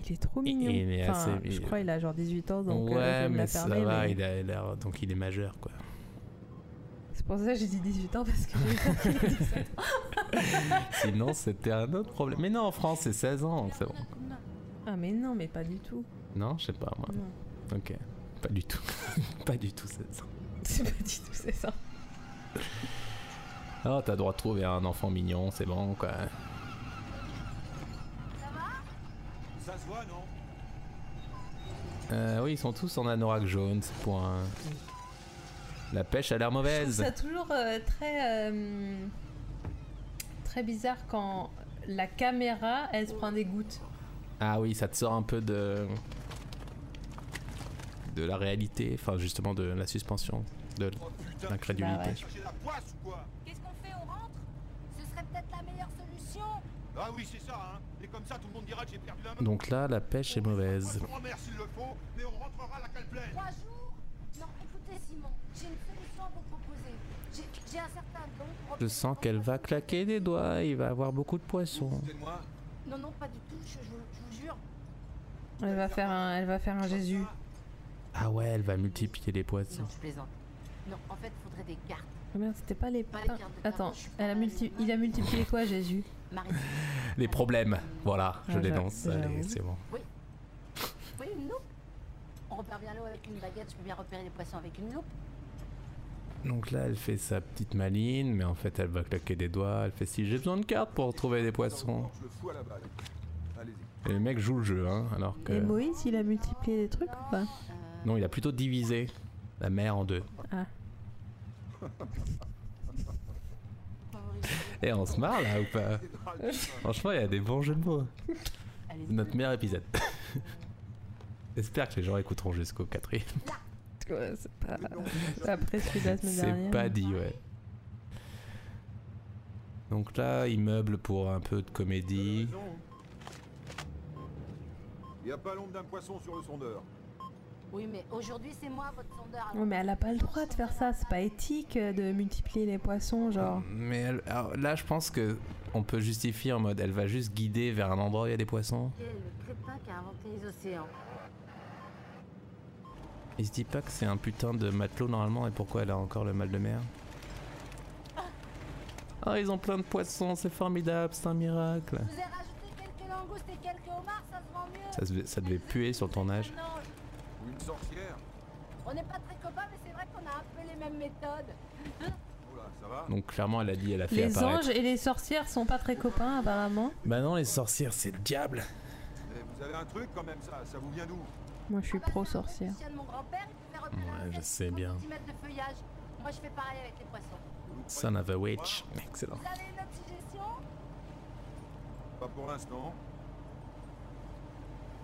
Il est trop mignon. il est enfin, assez- je crois il a genre 18 ans donc euh, je ouais, mais ça va, mais il a l'air. Donc il est majeur, quoi. C'est pour ça que j'ai dit 18 ans parce que j'ai peur qu'il ait 17 ans. Sinon, c'était un autre problème. Mais non, en France, c'est 16 ans, c'est bon. Ah mais non, mais pas du tout. Non, je sais pas, moi. Non. Ok. Pas du tout. pas du tout 16 ans. C'est pas du tout, c'est ça. Oh, t'as le droit de trouver un enfant mignon, c'est bon, quoi. Ça se voit, non? Euh, oui, ils sont tous en anorak jaune, c'est point. La pêche a l'air mauvaise. C'est toujours euh, très euh, très bizarre quand la caméra elle se prend des gouttes. Ah oui, ça te sort un peu de. de la réalité, enfin justement de la suspension, de l'incrédulité. Bah quoi? Qu'est-ce qu'on fait On rentre? Ce serait peut-être la meilleure solution. Ah oui, c'est ça, hein. Et comme ça, tout le monde dira que j'ai perdu la main. Donc là, la pêche est mauvaise. On s'il le faut, mais on rentrera la cale pleine. Trois jours? Non, écoutez Simon, j'ai une solution à vous proposer. J'ai un certain don. Je sens qu'elle va claquer des doigts, il va avoir beaucoup de poissons. Non, non, pas du tout, je, je vous- je vous jure. Elle va faire un, elle va faire un Jésus. Ah ouais, elle va multiplier les poissons. Non, je plaisante. Non, en fait, il faudrait des cartes. Oh merde, c'était pas les. Pas les pains. cartes de Attends, elle a multi... il a multiplié quoi Jésus? Les problèmes, voilà, je Ah, dénonce, j'avoue. allez, c'est bon. Oui. Oui, une loupe. On repère bien l'eau avec une baguette, je peux bien repérer les poissons avec une loupe. Donc là, elle fait sa petite maline, mais en fait, elle va claquer des doigts. Elle fait si j'ai besoin de cartes pour trouver des poissons. Je le fous à la balle. Allez-y. Et le mec joue le jeu, hein, alors que. Et Moïse, il a multiplié les trucs ou pas? Non, il a plutôt divisé la mer en deux. Ah. Et on se marre là ou pas? Franchement, il y a des bons jeux de mots. C'est notre meilleur épisode. J'espère que les gens écouteront jusqu'au quatrième. Ouais, c'est pas. Après celui de la semaine C'est pas dit, ouais. Donc là, il meuble pour un peu de comédie. Il n'y a pas l'ombre d'un poisson sur le sondeur. Oui, mais aujourd'hui, c'est moi, votre sondeur. Ouais, mais elle a pas le droit de faire ça. C'est pas éthique euh, de multiplier les poissons, genre. Mais elle- alors là, je pense que on peut justifier en mode elle va juste guider vers un endroit où il y a des poissons. Le crétin qui a inventé les océans Il se dit pas que c'est un putain de matelot normalement et pourquoi elle a encore le mal de mer? Oh, ils ont plein de poissons, c'est formidable, c'est un miracle. Je vous ai rajouté quelques langoustes et quelques homards, ça. Ça, devait- puer sur le tournage. Ou une sorcière. on n'est pas très copains, mais c'est vrai qu'on a un peu les mêmes méthodes. Donc clairement, elle a dit, elle a fait Les apparaître. anges et les sorcières sont pas très copains, apparemment. Bah non, les sorcières, c'est le diable. Eh, Vous avez un truc quand même, ça Ça vous vient d'où? Moi, je suis pro sorcière. de mon grand-père, il peut faire Ouais, je sais bien. centimètres de feuillage. Moi, je fais pareil avec les poissons. Son of a witch. Excellent. Vous avez une autre suggestion Pas pour l'instant.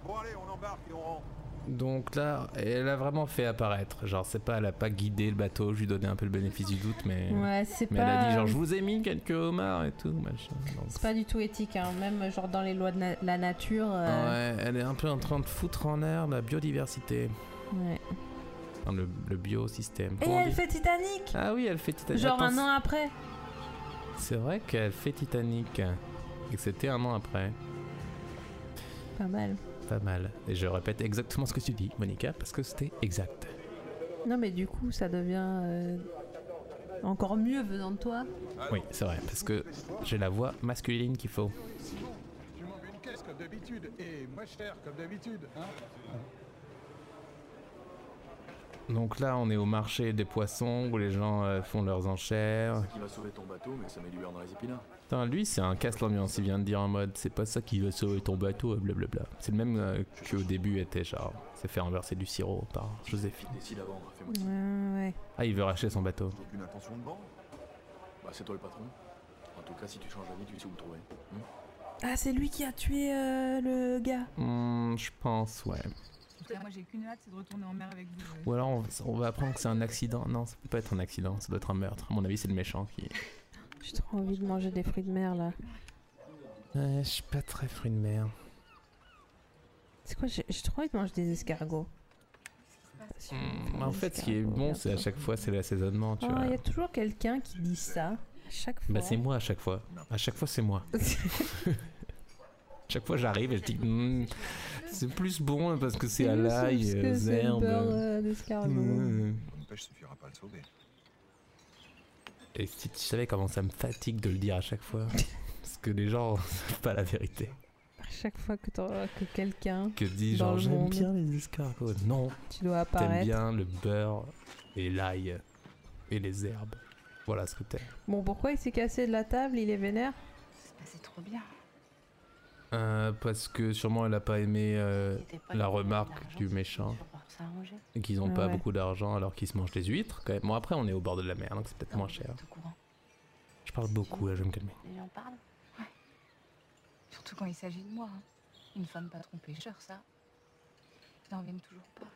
Bon allez, on embarque et on rentre. Donc là, elle a vraiment fait apparaître. Genre, c'est pas, elle a pas guidé le bateau, je lui donnais un peu le bénéfice du doute, mais. Ouais, c'est mais elle a pas- dit, genre, je vous ai mis quelques homards et tout, machin. Donc, C'est pas du tout éthique, hein. même genre dans les lois de na- la nature. euh, Ouais, elle est un peu en train de foutre en l'air la biodiversité. ouais. Enfin, le, le biosystème. Et elle dit fait Titanic Ah oui, elle fait Titanic. Genre Attends, un an après C'est vrai qu'elle fait Titanic. Et que c'était un an après. Pas mal. Pas mal. Et je répète exactement ce que tu dis, Monica, parce que c'était exact. Non, mais du coup, ça devient euh, encore mieux venant de toi. Oui, c'est vrai, parce que j'ai la voix masculine qu'il faut. Tu m'en veux une caisse comme d'habitude, et moins cher comme d'habitude, hein Donc là, on est au marché des poissons où les gens euh, font leurs enchères. Qui va sauver ton bateau, mais ça met du beurre dans les épinards. Putain, lui, c'est un casse l'ambiance. Il vient de dire en mode, c'est pas ça qui va sauver ton bateau, euh, blablabla. C'est le même euh, qu'au début était genre, c'est fait renverser du sirop par Joséphine. Décide à vendre, fais-moi Ouais, ouais. Ah, il veut racheter son bateau. Aucune intention de vendre Bah, c'est toi le patron. En tout cas, si tu changes d'avis, tu sais où le trouver. Hmm Ah, c'est lui qui a tué euh, le gars. Hmm, je pense, ouais. En tout cas, moi j'ai qu'une hâte, c'est de retourner en mer avec vous. Ou alors on, on va apprendre que c'est un accident. Non, ça peut pas être un accident, ça doit être un meurtre. À mon avis, c'est le méchant qui. J'ai trop envie de manger des fruits de mer là. Ouais, je suis pas très fruit de mer. C'est quoi J'ai trop envie de manger des escargots. Hmm, en fait, ce qui est bon, c'est à chaque fois, c'est l'assaisonnement, tu Ah, vois. il y a toujours quelqu'un qui dit ça. À chaque fois. Bah, c'est moi à chaque fois. À chaque fois, c'est moi. chaque fois, j'arrive et je dis, Hmm, c'est plus bon parce que c'est à l'ail, aux c'est le herbes. N'empêche, suffira pas à le sauver. Et si tu savais comment ça me fatigue de le dire à chaque fois, parce que les gens savent pas la vérité. À chaque fois que, que quelqu'un. Que dit genre j'aime bien les escargots. Non. Tu dois T'aimes apparaître. bien le beurre et l'ail et les herbes. Voilà ce que t'aimes. Bon, pourquoi il s'est cassé de la table Il est vénère? C'est trop bien. Euh, parce que sûrement elle a pas aimé euh, pas la remarque du méchant. Et qu'ils ont pas ouais. beaucoup d'argent alors qu'ils se mangent des huîtres quand même. Bon après on est au bord de la mer donc c'est peut-être moins cher. Je parle beaucoup là, je vais me calmer. Les gens parlent Surtout quand il s'agit de moi. hein. Une femme pas trop pêcheur, ça. Ils n'en reviennent toujours pas.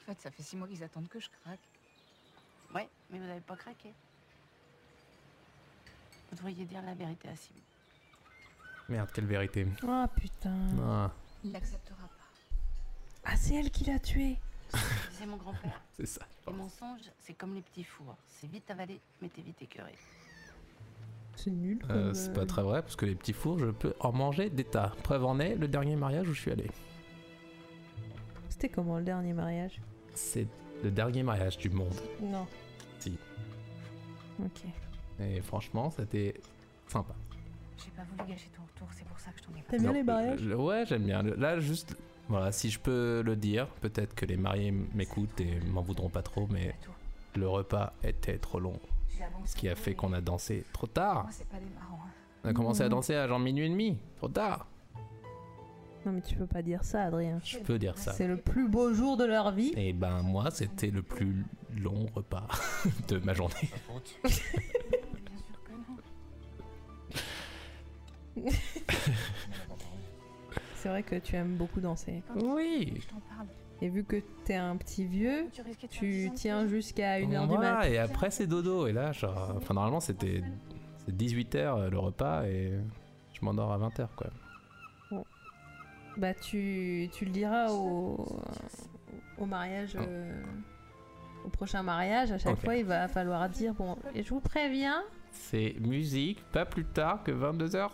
En fait, ça fait six mois qu'ils attendent que je craque. Ouais, mais vous n'avez pas craqué. Vous devriez dire la vérité à Simon. Merde, quelle vérité. Ah putain. Ah, Il l'acceptera pas. Ah, c'est elle qui l'a tué. C'est mon grand-père. c'est ça. Les mensonges, c'est comme les petits fours. C'est vite avalé, mais t'es vite écœuré. C'est nul. Euh, c'est euh, pas très vrai parce que les petits fours je peux en manger des tas. Preuve en est le dernier mariage où je suis allé. C'était comment le dernier mariage? C'est le dernier mariage du monde. Non. Si. Ok. Et franchement c'était sympa. J'ai pas voulu gâcher ton retour, c'est pour ça que je t'en ai pas T'aimes bien les mariages? Ouais, j'aime bien. Là, juste, voilà, si je peux le dire, peut-être que les mariés m'écoutent et m'en voudront pas trop, mais le repas était trop long. Ce qui a fait qu'on a dansé trop tard. Moi, c'est pas des marrants. hein. On a commencé à Mhm. danser à genre minuit et demi. Trop tard. Non, mais tu peux pas dire ça, Adrien. Je peux dire ça. C'est le plus beau jour de leur vie. Et ben, moi, c'était le plus long repas de ma journée. C'est vrai que tu aimes beaucoup danser. Oui. Je t'en parle. Et vu que t'es un petit vieux, Tu tiens jusqu'à 1h du Voilà, mat. et après, c'est dodo. Et là, genre, enfin, normalement, c'était 18h le repas et je m'endors à 20h, quoi. Bah, tu, tu le diras au, au mariage. euh, au prochain mariage, à chaque fois, il va falloir dire Bon, et je vous préviens, C'est musique, pas plus tard que 22h30.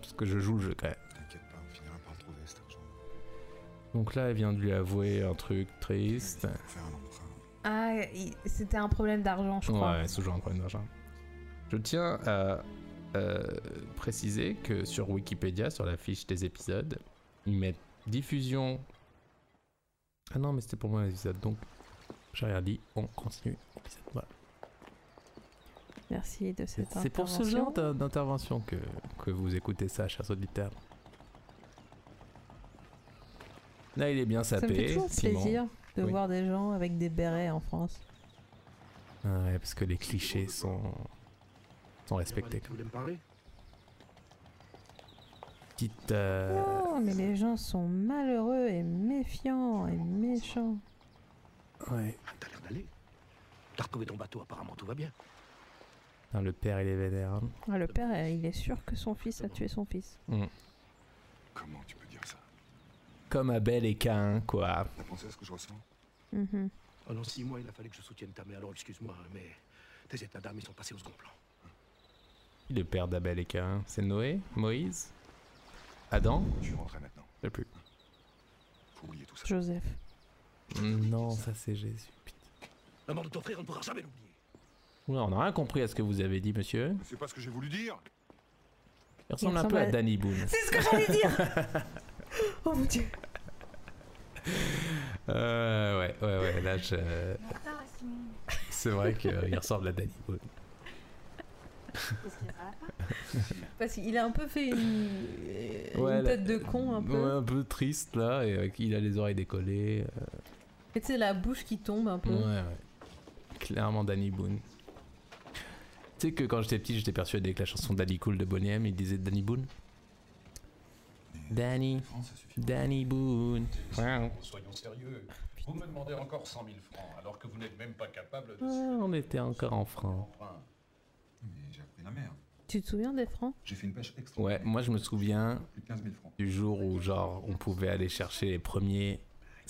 Parce que je joue le jeu quand même. T'inquiète pas, on finira par le trouver cet argent. Donc là, elle vient de lui avouer un truc triste. Ah, c'était un problème d'argent, je crois. Ouais, c'est toujours un problème d'argent. Je tiens à euh, préciser que sur Wikipédia, sur la fiche des épisodes, ils mettent diffusion. Ah non, mais c'était pour moi l'épisode, donc j'ai rien dit. On continue l'épisode. Voilà. Merci de cette C'est pour ce intervention. genre d'in- d'intervention que, que vous écoutez ça, chers auditeurs. Là, il est bien Ça me sapé. fait toujours Simon. plaisir de Oui. voir des gens avec des bérets en France. Ah ouais, parce que les clichés sont, sont respectés. Tu voulais me parler? Petite. euh, Oh, mais les gens sont malheureux et méfiants et méchants. Ouais. T'as l'air d'aller. T'as retrouvé ton bateau, apparemment tout va bien. Putain, le père, il est vénère. hein. Ah, le père, euh, il est sûr que son fils a tué son fils. Mm. Comment tu peux dire ça? Comme Abel et Cain, quoi. T'as pensé à ce que je ressens? Mhm. Pendant six mois, il a fallu que je soutienne ta mère, alors excuse-moi, mais tes états d'âme, ils sont passés au second plan. Qui est Le père d'Abel et Cain, c'est Noé Moïse Adam? Je suis rentré maintenant. Je sais plus. Faut oublier tout ça. Joseph. Non, ça c'est Jésus. La mort de ton frère, on ne pourra jamais l'oublier. On n'a rien compris à ce que vous avez dit, monsieur. C'est pas ce que j'ai voulu dire. Il ressemble un ressemble peu à à- Danny Boone. C'est ce que j'allais dire Oh mon dieu Euh, ouais, ouais, ouais, là je. C'est vrai qu'il ressemble à Danny Boone. Parce qu'il a un peu fait une, euh, Ouais, une la- tête de con un peu. Ouais, un peu triste là, et avec- il a les oreilles décollées. euh, Et tu sais, la bouche qui tombe un peu. Ouais, ouais. Clairement Danny Boone. Tu sais que quand j'étais petit, j'étais persuadé que la chanson Danny Cool de Boney M, il disait Danny Boone. Danny. Danny Boone. Soyons sérieux. Vous me demandez encore 100 000 francs, alors que vous n'êtes même pas capable de... Ah, on était encore en francs. Mais j'ai appris la mer. Tu te souviens des francs? J'ai fait une pêche extra. Ouais, moi je me souviens Plus de 15 000 francs. du jour où genre on pouvait aller chercher les premiers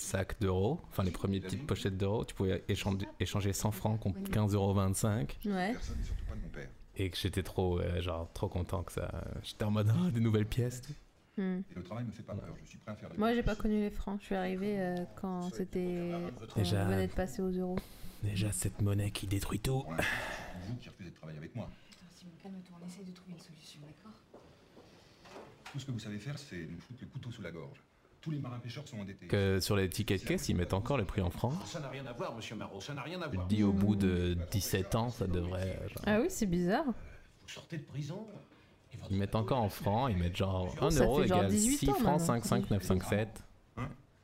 sacs d'euros, enfin les premières petites pochettes d'euros, tu pouvais échanger, échanger 100 francs contre 15,25 euros Ouais. Personne, et surtout pas de mon père. et que j'étais trop euh, genre trop content que ça j'étais en mode ah, des nouvelles pièces. Hmm. Et le travail me fait pas peur. Je suis prêt à faire des Moi, j'ai pas connu les francs. Je suis arrivée euh, quand c'était. quand Déjà. on venait de passer aux euros. Déjà cette monnaie qui détruit tout. Vous qui refusez de travailler avec moi. Attends, Simon, calme-toi, on essaye de trouver une solution, d'accord? Tout ce que vous savez faire, c'est nous foutre le couteau sous la gorge. Tous les marins pêcheurs sont endettés. Que sur les tickets de caisse, ils mettent encore le prix en francs. Ça n'a rien à voir, monsieur Marot, ça n'a rien à Je voir. te dis au bout de 17 ans, ça devrait. euh, genre, Ah oui, c'est bizarre. Vous sortez de prison ils mettent encore en francs, ils mettent genre Oh, 1 ça euro fait genre égale 18 6 ans francs maintenant. 5 5 9 5 7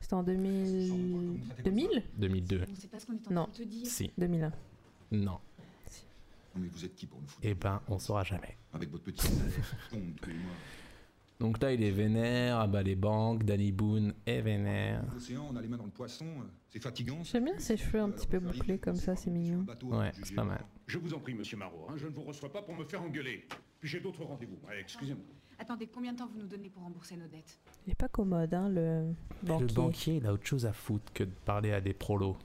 C'était en 2000. 2000 2002. On sait pas ce qu'on est en Non. train de te dire. Si. 2001. Non. Non, mais vous êtes qui pour nous foutre Eh ben, on saura jamais. Avec votre petit Donc là, il est vénère, ah bah les banques, Danny Boone est vénère. L'océan, on a les mains dans le poisson. euh, C'est fatigant. J'aime bien ses cheveux un petit peu bouclés comme ça, c'est mignon. Ouais, c'est pas mal. Je vous en prie, monsieur Marot, hein, je ne vous reçois pas pour me faire engueuler. Puis j'ai d'autres rendez-vous. Ouais, Excusez-moi. Attendez, combien de temps vous nous donnez pour rembourser nos dettes? Il est pas commode, hein, le banquier. Le banquier, il a autre chose à foutre que de parler à des prolos.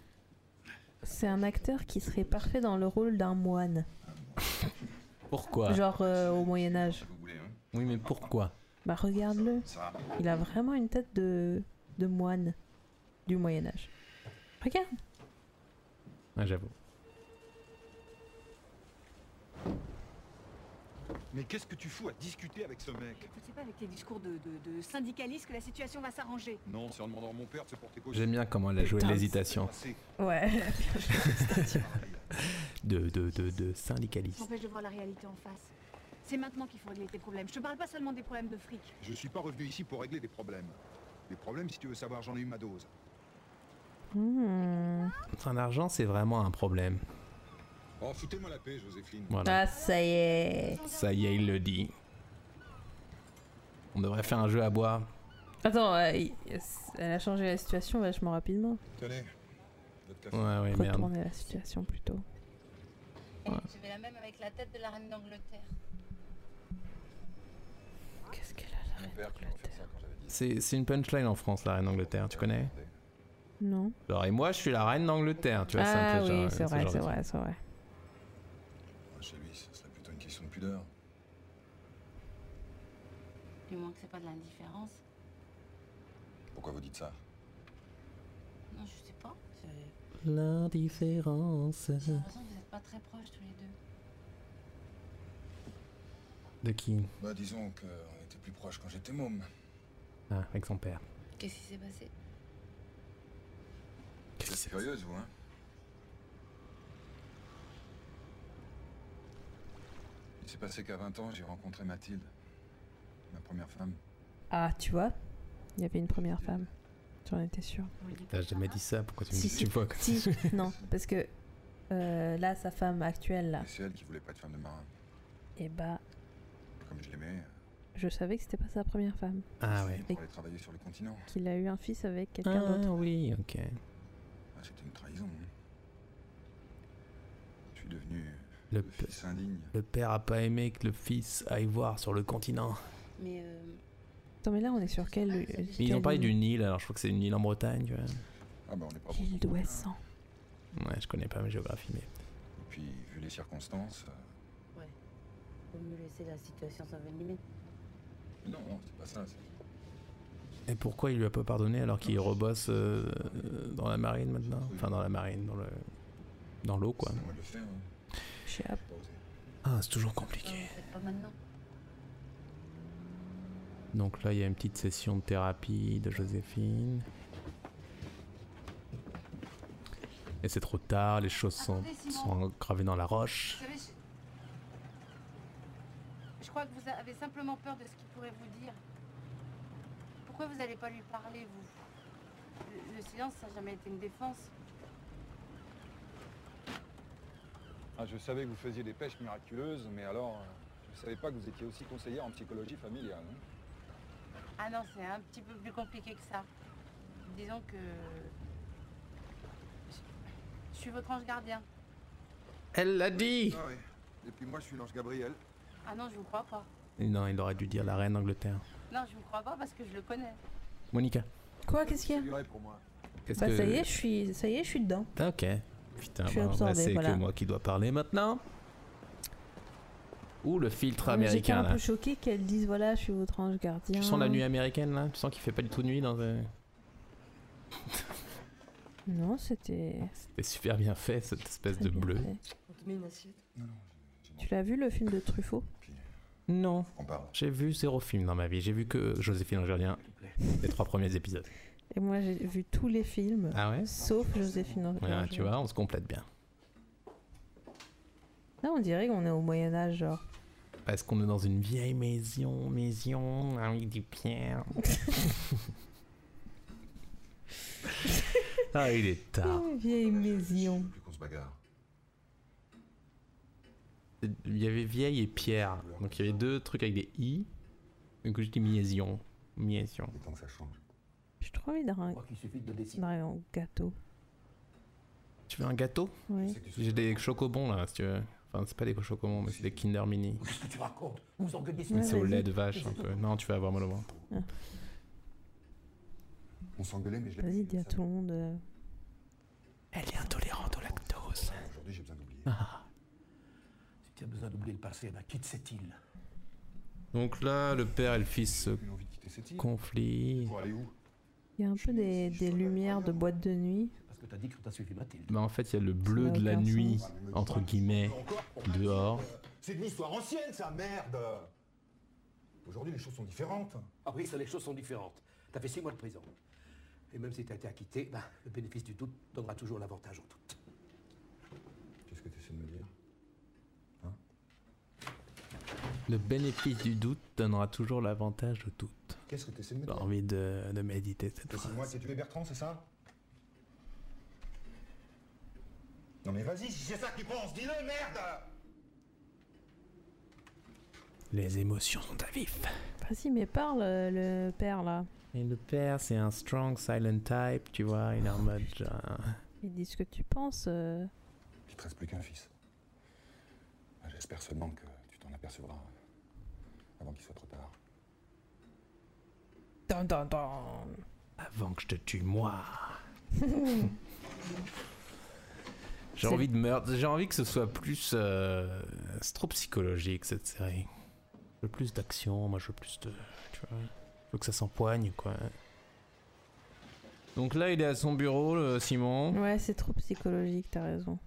C'est un acteur qui serait parfait dans le rôle d'un moine. Pourquoi? Genre euh, au Moyen-Âge. Oui, mais pourquoi? Bah regarde-le. Il a vraiment une tête de, de moine du Moyen-Âge. Regarde. Ouais, j'avoue. Mais qu'est-ce que tu fous à discuter avec ce mec? Écoute, c'est pas avec tes discours de, de, de syndicaliste que la situation va s'arranger. Non, c'est en demandant à mon père de se porter. J'aime bien comment elle a joué l'hésitation. Ouais. De, de, de, de syndicaliste. T'empêche de voir la réalité en face. C'est maintenant qu'il faut régler tes problèmes. Je te parle pas seulement des problèmes de fric. Je suis pas revenu ici pour régler des problèmes. Des problèmes, si tu veux savoir, j'en ai eu ma dose. Hmm. Enfin, l'argent, c'est vraiment un problème. Oh, foutez-moi la paix, Joséphine. Voilà. Ah, ça y est. Ça y est, il le dit. On devrait faire un jeu à boire. Attends, euh, elle a changé la situation vachement rapidement. Tenez. Ouais, ouais, merde. Retourner la situation plutôt. Je vais la même avec la tête de la reine d'Angleterre. Qu'est-ce qu'elle a Mon père qui m'a fait ça quand j'avais 10 C'est c'est une punchline en France, la reine d'Angleterre, tu connais? Non. Genre, et moi, je suis la reine d'Angleterre, tu vois, c'est un Ah peu oui, genre- c'est ce vrai, c'est vrai, c'est vrai. Chez lui, ce serait plutôt une question de pudeur. Du moins que c'est pas de l'indifférence. Pourquoi vous dites ça? Non, je sais pas. c'est- L'indifférence. J'ai l'impression que vous êtes pas très proches tous les deux. De qui? Bah disons était plus proches quand j'étais môme. Ah, avec son père. Qu'est-ce qui s'est passé? Vous êtes curieuse, vous, hein? Il s'est passé qu'à 20 ans, j'ai rencontré Mathilde. Ma première femme. Ah, tu vois, il y avait une première femme. J'en étais sûre. T'as jamais dit ça, pourquoi tu me Si, dis si, tu vois que- si, non, parce que euh, là, sa femme actuelle, là, c'est elle qui voulait pas de femme de marin. et bah, Comme je l'aimais, je savais que c'était pas sa première femme. Ah ouais. pour aller travailler sur le continent. Qu'il a eu un fils avec quelqu'un Ah d'autre. oui, ok. Ah, C'était une trahison. hein. Je suis devenu Le, fils indigne. le père a pas aimé que le fils aille voir sur le continent. Mais euh, Attends, mais là, on est sur quelle. euh, Mais ils ont parlé du Nil, alors je crois que c'est une île en Bretagne, tu vois. Ah bah on est pas Île d'Ouessant. Ouais, je connais pas ma géographie, mais. Et puis, vu les circonstances. euh, ouais. Faut mieux laisser la situation s'envenimer. Non, non, c'est pas ça. Et pourquoi il lui a pas pardonné alors qu'il rebosse euh, dans la marine maintenant? Enfin, dans la marine, dans le. Dans l'eau, quoi. Le faire. hein. Ah, c'est toujours compliqué. Peut-être pas maintenant. Donc là, il y a une petite session de thérapie de Joséphine. Et c'est trop tard, les choses sont, Attendez, sont gravées dans la roche. Vous savez, crois que vous avez simplement peur de ce qu'il pourrait vous dire. Pourquoi vous n'allez pas lui parler, vous? Le, le silence, ça n'a jamais été une défense. Ah, je savais que vous faisiez des pêches miraculeuses, mais alors, euh, je savais pas que vous étiez aussi conseillère en psychologie familiale. hein. Ah non, c'est un petit peu plus compliqué que ça. Disons que... Je- Je suis votre ange gardien. Elle l'a dit Ah ouais. Et puis moi, je suis l'ange Gabriel. Ah non, je vous crois pas. Non, il aurait dû dire la reine d'Angleterre. Non, je vous crois pas parce que je le connais. Monica, Quoi, qu'est-ce qu'il y a pour moi. qu'est-ce Bah, que. ça y est, je suis, ça y est, je suis dedans. Ah, Ok. Putain, Je suis bon, bah, absorbée, c'est voilà. que moi qui dois parler maintenant. Ou le filtre Mais J'étais américain un là. peu choquée qu'elle dise voilà, je suis votre ange gardien. Tu sens la nuit américaine là? Tu sens qu'il fait pas du tout nuit dans un... Non, c'était. C'était super bien fait cette espèce de bleu. On te met une assiette Tu l'as vu le film de Truffaut? Non. On parle. J'ai vu zéro film dans ma vie. J'ai vu que Joséphine Angelien, les trois premiers épisodes. Et moi, j'ai vu tous les films. Ah ouais? Sauf Joséphine Ange Ouais, tu vois, on se complète bien. Là, on dirait qu'on est au Moyen-Âge, genre. Parce qu'on est dans une vieille maison, maison avec du pierre. ah, il est tard. Oh, vieille maison. Plus qu'on se bagarre. Il y avait vieille et pierre. Donc il y avait deux trucs avec des i. Donc je dis miésion. Miésion. Tant que ça change. J'ai trop envie d'un qu'il suffit de décider. d'un gâteau. Tu veux un gâteau? Oui. J'ai des chocobons là, si tu veux. Enfin, c'est pas des chocobons, mais c'est des Kinder Mini. Qu'est-ce que tu racontes Vous vous engueulez Mais c'est au lait de vache un peu. Non, tu vas avoir mal au ventre. On s'engueulait, mais je l'ai Vas-y, dis à tout le monde. euh, Elle est intolérante au lactose. Aujourd'hui, j'ai besoin d'oublier. Si tu as besoin d'oublier le passé, ben quitte cette île. Donc là, le père et le fils se où? Il y a un peu des, des lumières de boîte de nuit. Parce que t'as dit que t'as suivi Mathilde. Mais en fait, il y a le bleu de la nuit, sens. entre guillemets, dehors. C'est de l'histoire ancienne, ça, merde Aujourd'hui, les choses sont différentes. Ah oui, ça, les choses sont différentes. T'as fait six mois de prison. Et même si t'as été acquitté, ben, le bénéfice du doute donnera toujours l'avantage au doute. Qu'est-ce que tu essaies de me dire Le bénéfice du doute donnera toujours l'avantage au doute. Qu'est-ce que tu essaies de me J'ai envie de, de méditer cette Que c'est phrase. moi qui ai tué Bertrand, c'est ça? Non mais vas-y, si c'est ça que tu penses, dis-le, merde Les émotions sont à vif. Vas-y, mais parle, euh, le père là. Et le père, c'est un strong silent type, tu vois, il est en mode genre... Il dit ce que tu penses. euh. Il te reste plus qu'un fils. J'espère seulement que tu t'en apercevras avant qu'il soit trop tard. Dun, dun, dun. Avant que je te tue, moi. J'ai envie de meurtre. J'ai envie que ce soit plus. euh, C'est trop psychologique cette série. Je veux plus d'action, moi je veux plus de. Tu vois. Je veux que ça s'empoigne, quoi. Donc là, il est à son bureau, le Simon. Ouais, c'est trop psychologique, t'as raison.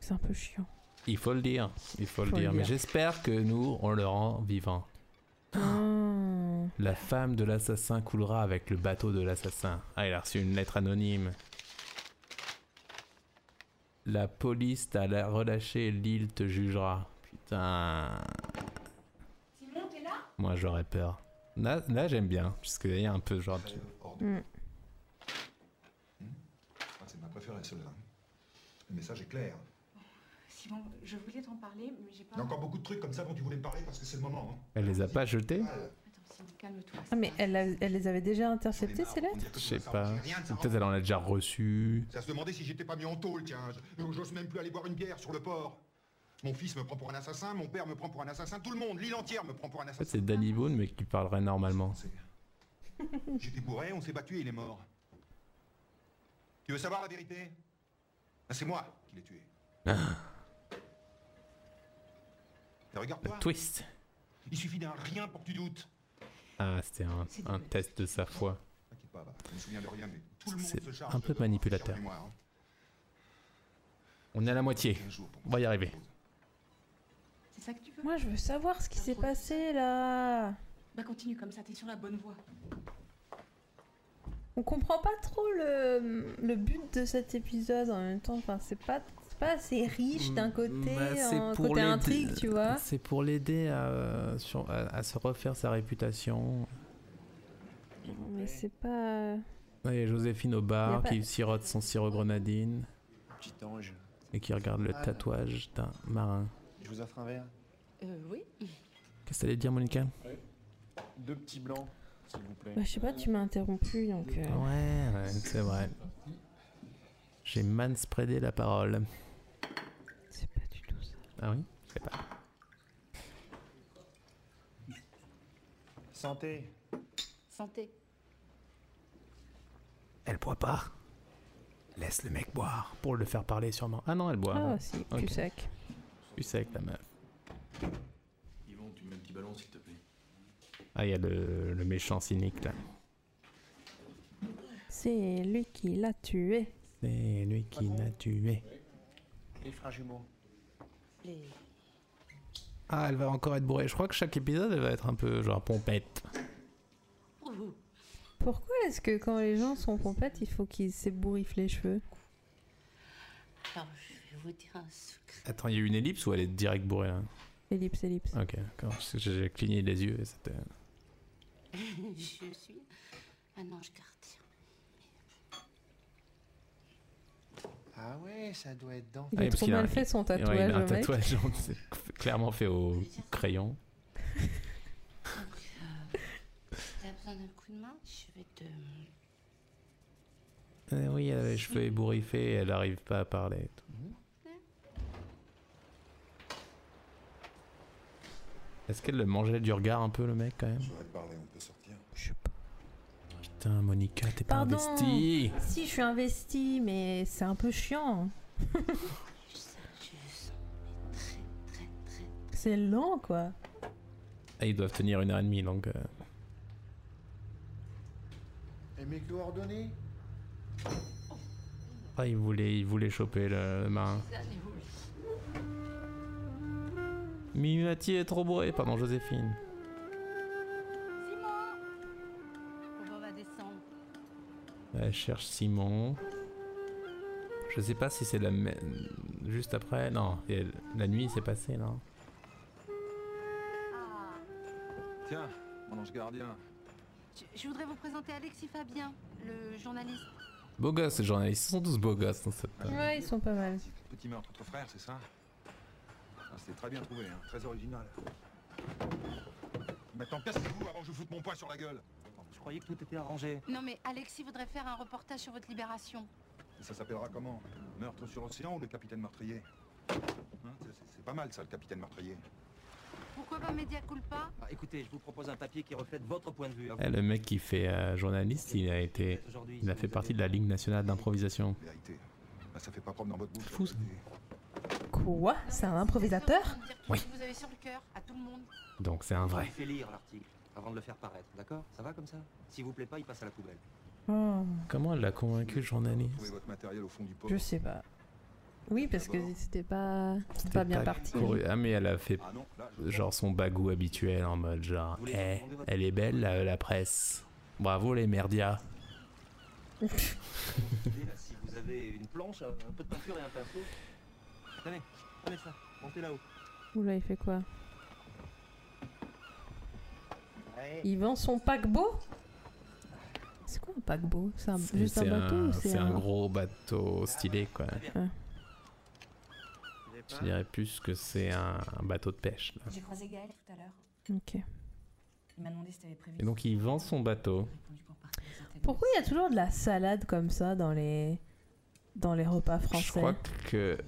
C'est un peu chiant. Il faut le dire. Il faut, le Faut le dire. Mais dire. j'espère que nous, on le rend vivant. Ah. La femme de l'assassin coulera avec le bateau de l'assassin. Ah, il a reçu une lettre anonyme. La police t'a relâché, l'île te jugera. Putain. Simon, t'es là? Moi, j'aurais peur. Là, là j'aime bien, puisqu'il y a un peu genre. de- Mm. faire la seule. hein. Le message est clair. Simon, je voulais t'en parler, mais j'ai pas. Il y a encore beaucoup de trucs comme ça dont tu voulais me parler parce que c'est le moment. hein. Elle les a pas jetés? Attends, Simon, calme-toi. Ah, mais elle, a- elle les avait déjà interceptées, ces lettres Je sais pas. Peut-être elle en a déjà reçu. Ça se demandait si j'étais pas mis en tôle, tiens. Je- J'ose même plus aller boire une bière sur le port. Mon fils me prend pour un assassin, mon père me prend pour un assassin, tout le monde, l'île entière me prend pour un En fait, assassin. c'est Danny Boone, mais qui parlerait normalement. J'étais bourré, on s'est battu et il est mort. Tu veux savoir la vérité? Ben, C'est moi qui l'ai tué. Et Regarde-toi. Twist. Il suffit d'un rien pour que tu doutes. Ah, c'était un, un test de sa foi. T'inquiète pas, bah, je me souviens de rien, mais tout le monde C'est se charge un peu de- manipulateur. de mémoire, hein. On est à la moitié. On va y arriver. C'est ça que tu veux Moi, je veux savoir ce qui s'est passé là. Bah continue comme ça, t'es sur la bonne voie. On comprend pas trop le, le but de cet épisode en même temps. Enfin, c'est pas, pas assez riche d'un côté, Bah, c'est en pour côté intrigue, tu vois. C'est pour l'aider à, euh, sur- à, à se refaire sa réputation. Mais c'est pas. Ouais, Joséphine au bar pas- qui sirote son sirop grenadine Petit ange. et qui regarde le Ah. tatouage d'un marin. Je vous offre un verre. Euh, oui. Qu'est-ce que t'allais dire, Monica? Deux petits blancs, s'il vous plaît. Bah, je sais pas, tu m'as interrompu donc. euh, Ouais, ouais, c'est vrai. J'ai manspreadé la parole. C'est pas du tout ça. Ah oui Je sais pas. Santé. Santé. Elle boit pas. Laisse le mec boire. Pour le faire parler sûrement. Ah non, elle boit. Ah, si, Ok. cul sec. Cul sec, la meuf. Yvon, tu mets un petit ballon, s'il te plaît. Ah, il y a le, le méchant cynique là. C'est lui qui l'a tué. C'est lui qui l'a tué. Les frères jumeaux. Les... Ah, elle va encore être bourrée. Je crois que chaque épisode, elle va être un peu genre pompette. Pourquoi est-ce que quand les gens sont pompettes, il faut qu'ils s'ébouriffent les cheveux? Alors, je vais vous dire un secret. Attends, il y a eu une ellipse ou elle est direct bourrée là Ellipse, ellipse. Ok, d'accord. J'ai cligné les yeux et c'était. je suis un ange gardien. Ah ouais, ça doit être dans. Il a parce trop a mal fait son Ouais, il tatouage, a un tatouage, genre, c'est clairement fait au crayon. T'as besoin d'un coup de main Je vais te... Euh, oui, elle avait les cheveux ébouriffés et elle arrive pas à parler. et tout. Est-ce qu'elle le mangeait du regard un peu, le mec, quand même? Je voudrais te parler, on peut sortir. Putain, Monica, t'es pas Pardon. investie Si, je suis investie, mais c'est un peu chiant. c'est lent, quoi. Ah, Ils doivent tenir une heure et demie, donc... euh, Et mes coordonnées? Ah, il voulait, il voulait choper le, le marin. Mimati est trop bourré, pardon, Joséphine. Elle cherche Simon. Je sais pas si c'est la même... Juste après, non. La nuit s'est passée, non Tiens, mon ange gardien. Je, je voudrais vous présenter Alexis Fabien, le journaliste. Beau gosse, ces journalistes. Ils sont tous beaux gosses dans cette... Ouais, ils sont pas mal. Petit meurtre entre frères, c'est ça? Ah, C'était très bien trouvé, hein, très original. Maintenant, cassez-vous avant que je foute mon poing sur la gueule. Je croyais que tout était arrangé. Non mais Alexis voudrait faire un reportage sur votre libération. Et ça s'appellera comment? Meurtre sur l'océan ou le capitaine meurtrier? Hein, c'est- pas mal ça, le capitaine meurtrier. Pourquoi pas Media Culpa? Ah, écoutez, je vous propose un papier qui reflète votre point de vue. Eh, le mec qui fait euh, journaliste, il a été... Il a fait partie de la Ligue nationale d'improvisation. Vérité. Ah, ça fait pas propre dans votre bouche. Fou, ça. Quoi? C'est un improvisateur? Oui. Ce que vous avez sur le cœur, à tout le monde. Donc c'est un Il vrai. fait lire l'article avant de le faire paraître, d'accord? Ça va comme ça? S'il vous plaît pas, il passe à la poubelle. Oh, Comment elle l'a convaincu, le journaliste? Trouvez votre matériel au fond du pot. je sais pas. Oui, parce que c'était pas, c'était pas bien parti. Couru- Ah mais elle a fait Ah non, là, genre son bagou habituel en mode genre Eh, elle est belle la, la presse. Bravo les merdias. Là, si vous avez une planche, un un peu de peinture et un pinceau. Tenez, prenez ça, montez là-haut. Oula, il fait quoi? Il vend son paquebot C'est quoi un paquebot? C'est un- juste un bateau c'est un gros bateau stylé quoi. Ouais. Je dirais plus que c'est un, un bateau de pêche. J'ai croisé Gaël tout à l'heure. Ok. Il m'a demandé si t'avais prévu. Et donc il vend son bateau. Pourquoi il y a toujours de la salade comme ça dans les dans les repas français Je crois que.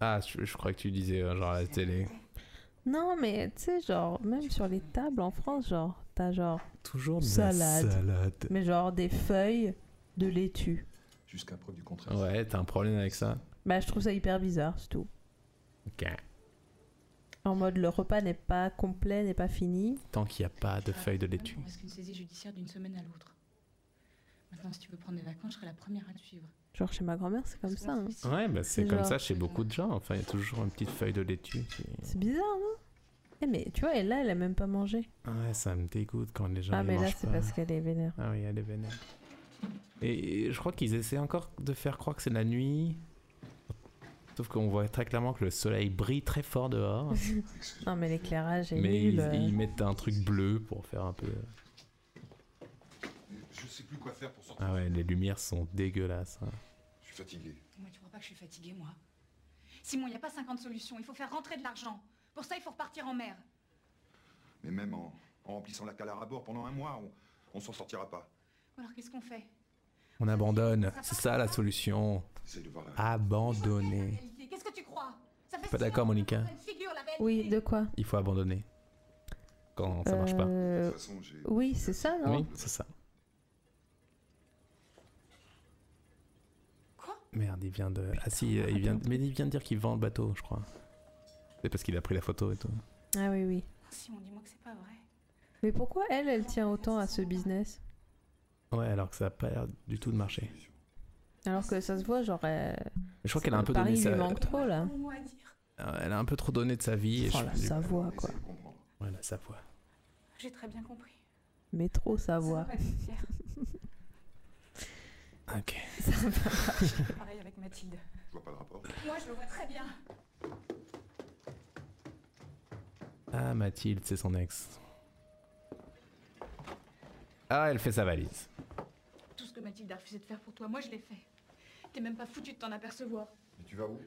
Ah, je, je crois que tu disais euh, genre à la télé. Non, mais tu sais, genre, même sur les tables en France, genre, t'as genre. Toujours de la salade. salade. Mais genre des feuilles de laitue. Jusqu'à preuve du contraire. Ouais, t'as un problème avec ça? Bah, je trouve ça hyper bizarre, c'est tout. Ok. En mode, le repas n'est pas complet, n'est pas fini. Tant qu'il n'y a pas de feuilles de laitue. On risque une saisie judiciaire d'une semaine à l'autre. Maintenant, si tu veux prendre des vacances, je serai la première à te suivre. Genre, chez ma grand-mère, c'est comme ça. hein. Ouais, bah c'est comme genre- ça chez beaucoup de gens. Enfin, il y a toujours une petite feuille de laitue. qui- C'est bizarre, non? Eh, mais tu vois, et là, elle a même pas mangé. Ouais, ça me dégoûte quand les gens Ah, mais là, c'est parce qu'elle est vénère. Ah oui, elle est vénère. Et je crois qu'ils essaient encore de faire croire que c'est la nuit. Sauf qu'on voit très clairement que le soleil brille très fort dehors. non, mais l'éclairage est mais nul. ils, euh. ils mettent un truc bleu pour faire un peu. Je sais plus quoi faire pour sortir. Ah ouais, les lumières sont dégueulasses. hein. Je suis fatigué. Moi, tu crois pas que je suis fatiguée, moi? Simon, il n'y a pas 50 solutions. Il faut faire rentrer de l'argent. Pour ça, il faut repartir en mer. Mais même en, en remplissant la cale à bord pendant un mois, on, on s'en sortira pas. Alors, qu'est-ce qu'on fait? On abandonne. C'est ça la solution. C'est de voir la Abandonner. Qu'est-ce que tu crois? Ça fait Pas d'accord, Monica figure. Oui, de quoi? Il faut abandonner. Quand ça marche pas. Euh, Oui, c'est ça, non? Oui, c'est ça. Merde, il vient de. Ah si, il vient. Mais il vient de dire qu'il vend le bateau, je crois. C'est parce qu'il a pris la photo et tout. Ah oui, oui. Simon, dis-moi que c'est pas vrai. Mais pourquoi elle, elle tient autant à ce business? Ouais, alors que ça a pas l'air du tout de marcher. Alors que ça se voit, genre. elle- Je crois qu'elle a un peu Paris donné lui sa. manque trop, là. Euh, Elle a un peu trop donné de sa vie. et Oh, je- la Savoie, quoi. Ouais, la Savoie. J'ai très bien compris. Métro Savoie. Ça va. Ok. C'est pareil avec Mathilde. Je vois pas le rapport. Moi, je le vois très bien. Ah, Mathilde, c'est son ex. Ah, elle fait sa valise. Tout ce que Mathilde a refusé de faire pour toi, moi, je l'ai fait. T'es même pas foutu de t'en apercevoir. Mais tu vas où?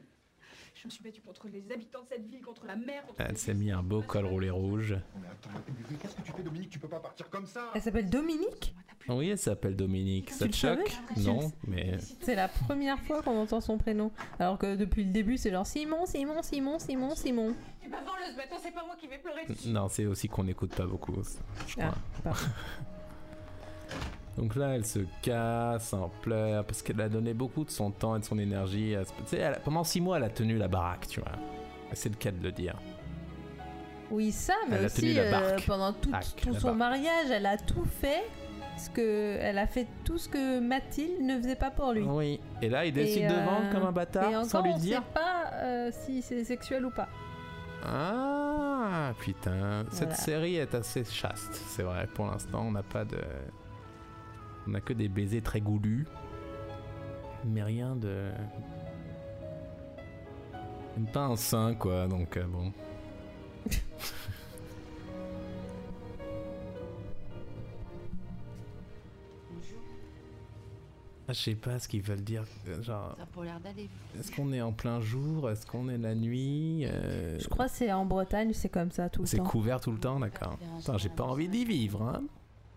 Je me suis battue contre les habitants de cette ville, contre la mer, contre Elle s'est mis un beau col roulé rouge. Mais attends, mais qu'est-ce que tu fais, Dominique? Tu peux pas partir comme ça Elle s'appelle Dominique? Oui, elle s'appelle Dominique. Ça Tu te choque Non, mais. C'est la première fois qu'on entend son prénom. Alors que depuis le début, c'est genre Simon, Simon, Simon, Simon, Simon. Eh ben, ce bateau, c'est pas moi qui vais pleurer. Non, c'est aussi qu'on n'écoute pas beaucoup, je crois. Ah. Donc là, elle se casse, en pleure, parce qu'elle a donné beaucoup de son temps et de son énergie. à elle pendant six mois, elle a tenu la baraque, tu vois. C'est le cas de le dire. Oui, ça, mais Elle aussi euh, pendant tout, la son mariage, elle a tout fait. Ce que, elle a fait tout ce que Mathilde ne faisait pas pour lui. Oui. Et là, il décide Et, de euh, vendre comme un et bâtard encore, sans lui on dire. sait pas euh, si c'est sexuel ou pas. Ah, putain. Cette série est assez chaste, c'est vrai. Pour l'instant, on n'a pas de. On n'a que des baisers très goulus. Mais rien de. Même pas un sein, quoi, donc euh, bon. Ah, je sais pas ce qu'ils veulent dire. Genre. Ça a pas l'air d'aller. Est-ce qu'on est en plein jour Est-ce qu'on est la nuit Euh, Je crois que c'est en Bretagne, c'est comme ça tout le C'est temps. couvert tout le temps, d'accord. Putain, j'ai pas envie d'y vivre, hein.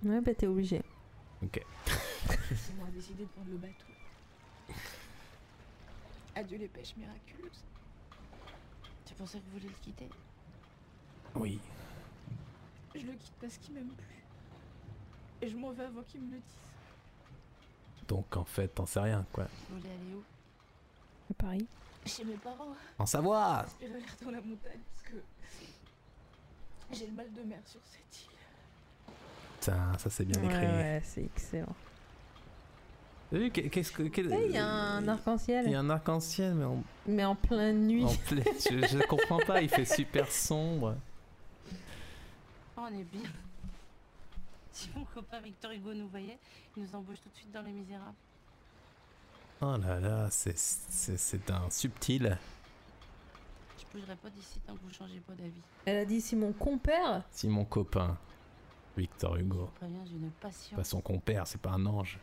Ouais, bah t'es obligé. Ok. Simon a décidé de vendre le bateau. Adieu les pêches miraculeuses. C'est pour ça que vous voulez le quitter? Oui. Je le quitte parce qu'il m'aime plus. Et je m'en vais avant qu'il me le dise. Donc en fait, t'en sais rien, quoi. Vous voulez aller où? À Paris. Chez mes parents. En Savoie J'espère aller dans la montagne parce que j'ai le mal de mer sur cette île. Putain, ça c'est bien Ouais, écrit. ouais, c'est excellent. T'as vu, qu'est- qu'est-ce que. Il y a un arc-en-ciel. Il y a un arc-en-ciel, mais en, Mais en pleine nuit. en plein. je, je comprends pas, il fait super sombre. Oh, on est bien. Si mon copain Victor Hugo nous voyait, il nous embauche tout de suite dans Les Misérables. Oh là là, c'est- c'est c'est un subtil. Je bougerai pas d'ici tant que vous changez pas d'avis. Elle a dit si mon compère. Si mon copain, Victor Hugo. Pas son compère, c'est pas un ange.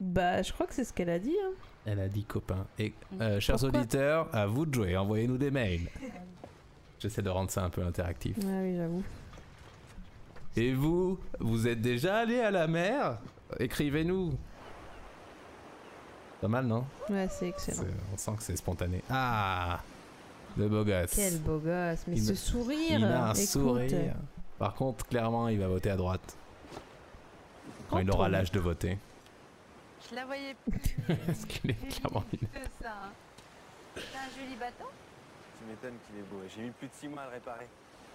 Bah, je crois que c'est ce qu'elle a dit. Hein. Elle a dit copain. Et euh, chers Pourquoi auditeurs, à vous de jouer. Envoyez-nous des mails. J'essaie de rendre ça un peu interactif. Ouais, oui, j'avoue. Et vous, vous êtes déjà allé à la mer? Écrivez-nous. Pas mal, non? Ouais, c'est excellent. On sent que c'est spontané. Ah Le beau gosse. Quel beau gosse. Mais Il ce sourire. Il a un écoute. sourire. Par contre, clairement, il va voter à droite. Quand il aura l'âge de voter. Je la voyais plus. Parce qu'il est clairement que ça. hein. T'as un joli bateau Tu m'étonnes qu'il est beau. J'ai mis plus de 6 mois à le réparer.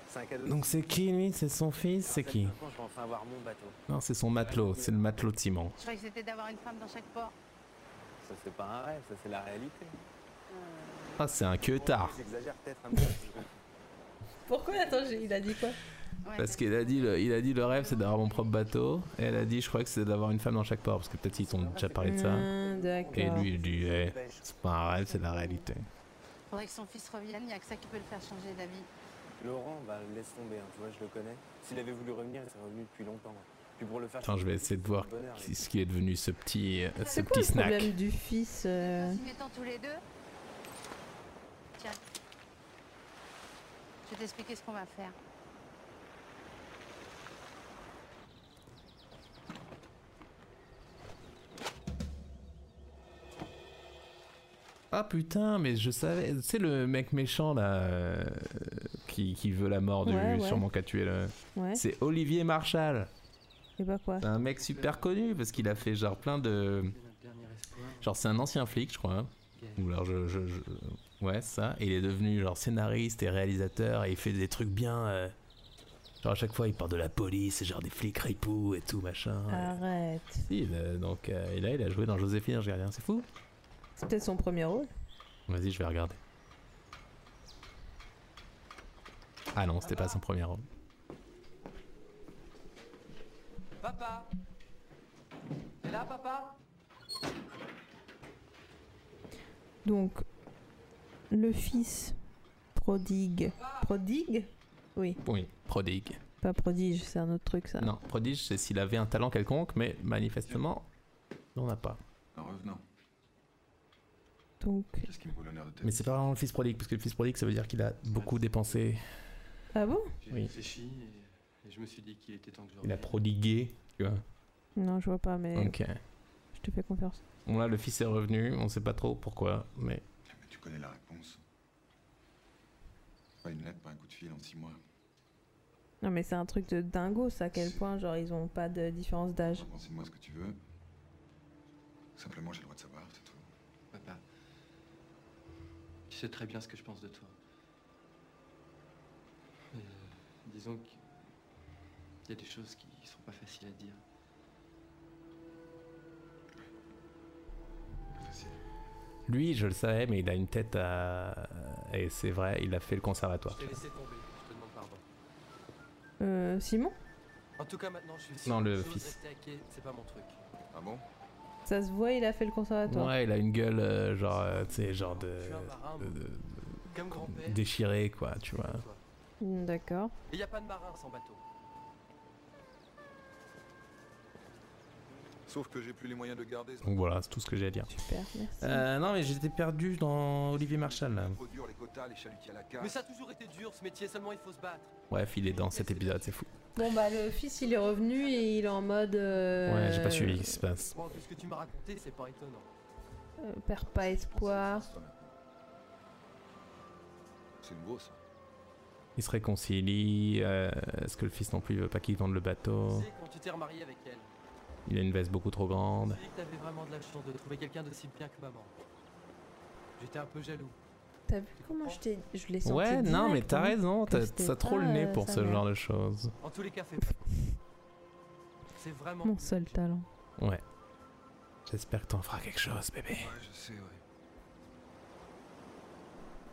C'est un cadeau. Donc c'est qui lui? C'est son fils? C'est qui? Franchement, je vais enfin avoir mon bateau. Non, c'est son matelot. C'est le matelot de Simon. Je croyais que c'était d'avoir une femme dans chaque port. Ça, c'est pas un rêve, ça, c'est la réalité. Ah, c'est un queutard. J'exagère peut-être un peu. Pourquoi? Attends, il a dit quoi? Parce qu'il a dit, le, il a dit le rêve c'est d'avoir mon propre bateau. Et elle a dit, je crois que c'est d'avoir une femme dans chaque port. Parce que peut-être ils t'ont déjà parlé de ça. Et lui, il dit, c'est pas un rêve, c'est la réalité. Faudrait que son fils revienne, il n'y a que ça qui peut le faire changer d'avis. Laurent, bah, laisse tomber, hein, tu vois, je le connais. S'il avait voulu revenir, il serait revenu depuis longtemps. Puis pour le faire Attends, je vais essayer de voir du bonheur, qui- ce qui est devenu ce petit, euh, ce C'est quoi petit le snack. problème du fils euh, tous les deux. Tiens. Je vais t'expliquer ce qu'on va faire. Ah putain, mais je savais. C'est le mec méchant là euh, qui, qui veut la mort du Ouais, ouais. sûrement qui a tué le. Ouais. C'est Olivier Marshall. Et bah quoi C'est un mec super connu parce qu'il a fait genre plein de. Genre c'est un ancien flic, je crois. hein. Ou alors je, je- je- Ouais, ça. Et il est devenu genre scénariste et réalisateur et il fait des trucs bien. euh, Genre à chaque fois il parle de la police, et genre des flics ripoux et tout machin. Arrête. Si, a- donc euh, et là il a joué dans Joséphine, je gardien, c'est fou. C'est peut-être son premier rôle. Vas-y, je vais regarder. Ah non, c'était pas son premier rôle. Papa T'es là, papa? Donc, le fils prodigue. Prodigue? Oui, Oui, prodigue. pas prodige, c'est un autre truc ça. Non, prodige, c'est s'il avait un talent quelconque, mais manifestement, il n'en a pas. En revenant, Donc. qu'est-ce qui me vaut l'honneur de te Mais c'est pas vraiment le fils prodigue, parce que le fils prodigue, ça veut dire qu'il a beaucoup dépensé. Ah bon? J'ai Oui. réfléchi et, et je me suis dit qu'il était temps que je Il a revienne. prodigué, tu vois. Non, je vois pas, mais Ok. je te fais confiance. Bon, là, le fils est revenu, on sait pas trop pourquoi, mais. Mais tu connais la réponse. Pas une lettre, pas un coup de fil en six mois. Non, mais c'est un truc de dingo, ça, à quel point, genre, ils ont pas de différence d'âge. Renseigne-moi ce que tu veux. Simplement, j'ai le droit de savoir, c'est tout. Papa, tu sais très bien ce que je pense de toi. Mais, euh, disons qu'il y a des choses qui sont pas faciles à dire. Lui, je le savais, mais il a une tête à. Et c'est vrai, il a fait le conservatoire. Je t'ai laissé tomber, je te demande pardon. Euh, Simon? En tout cas, maintenant, je suis Non, le fils. c'est pas mon truc. Ah bon? Ça se voit, il a fait le conservatoire. Ouais, il a une gueule, euh, genre, euh, tu sais, genre de. Je suis un marin, de- de- Comme grand-père. déchiré, quoi, tu vois. D'accord. Et y a pas de marin sans bateau. Sauf que j'ai plus les moyens de garder. Donc voilà, c'est tout ce que j'ai à dire. Super, merci. Euh, non, mais j'étais perdu dans Olivier Marshall, là. Trop dur, les quotas, les chalutiers à la carte. Mais ça a toujours été dur ce métier, seulement il faut se battre. Bref, il est dans cet épisode, c'est fou. Bon, bah, le fils, il est revenu et il est en mode. euh, Ouais, j'ai pas suivi ce qui se passe. Bon, vu ce que tu m'as raconté, c'est pas étonnant. euh, perd pas espoir. C'est nouveau, ça. Il se réconcilie. euh, Est-ce que le fils non plus il veut pas qu'il vende le bateau? Tu sais, quand tu t'es remarié avec elle, Il a une veste beaucoup trop grande. tu dis que t'avais vraiment de la chance de trouver quelqu'un d'aussi bien que maman. J'étais un peu jaloux. T'as vu comment je t'ai. Je l'ai senti. Ouais, non, mais t'as hein, raison, t'as trop le nez pour ce mère. genre de choses. En tous les cas, fais pas. C'est vraiment. Mon seul talent. Ouais. J'espère que t'en feras quelque chose, bébé. Ouais, je sais, ouais.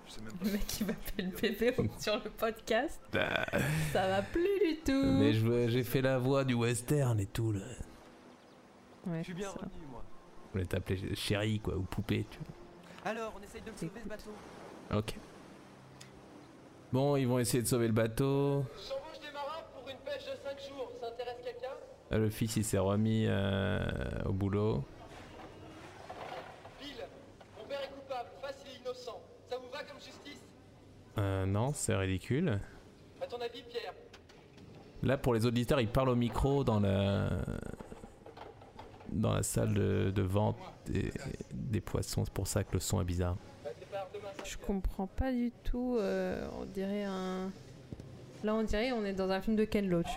Je sais même pas. Le mec qui m'appelle bébé sur le podcast, Ah. ça va plus du tout. Mais j'ai fait la voix du western et tout, là. Ouais, Je suis bien ça. revenu, moi. Je voulais t'appeler chérie, quoi, ou poupée, tu vois. Alors, on essaye de le sauver, ce bateau. Ok. Bon, ils vont essayer de sauver le bateau. J'embauche des marins pour une pêche de 5 jours, ça Euh, Le fils il s'est remis euh, au boulot. Bill, mon père est coupable, face il est innocent. Ça vous va comme justice? Euh, non, c'est ridicule. À ton avis, Pierre? Là pour les auditeurs, il parle au micro dans la dans la salle de, de vente des, des poissons. C'est pour ça que le son est bizarre. Je comprends pas du tout. euh, on dirait un. Là, on dirait on est dans un film de Ken Loach.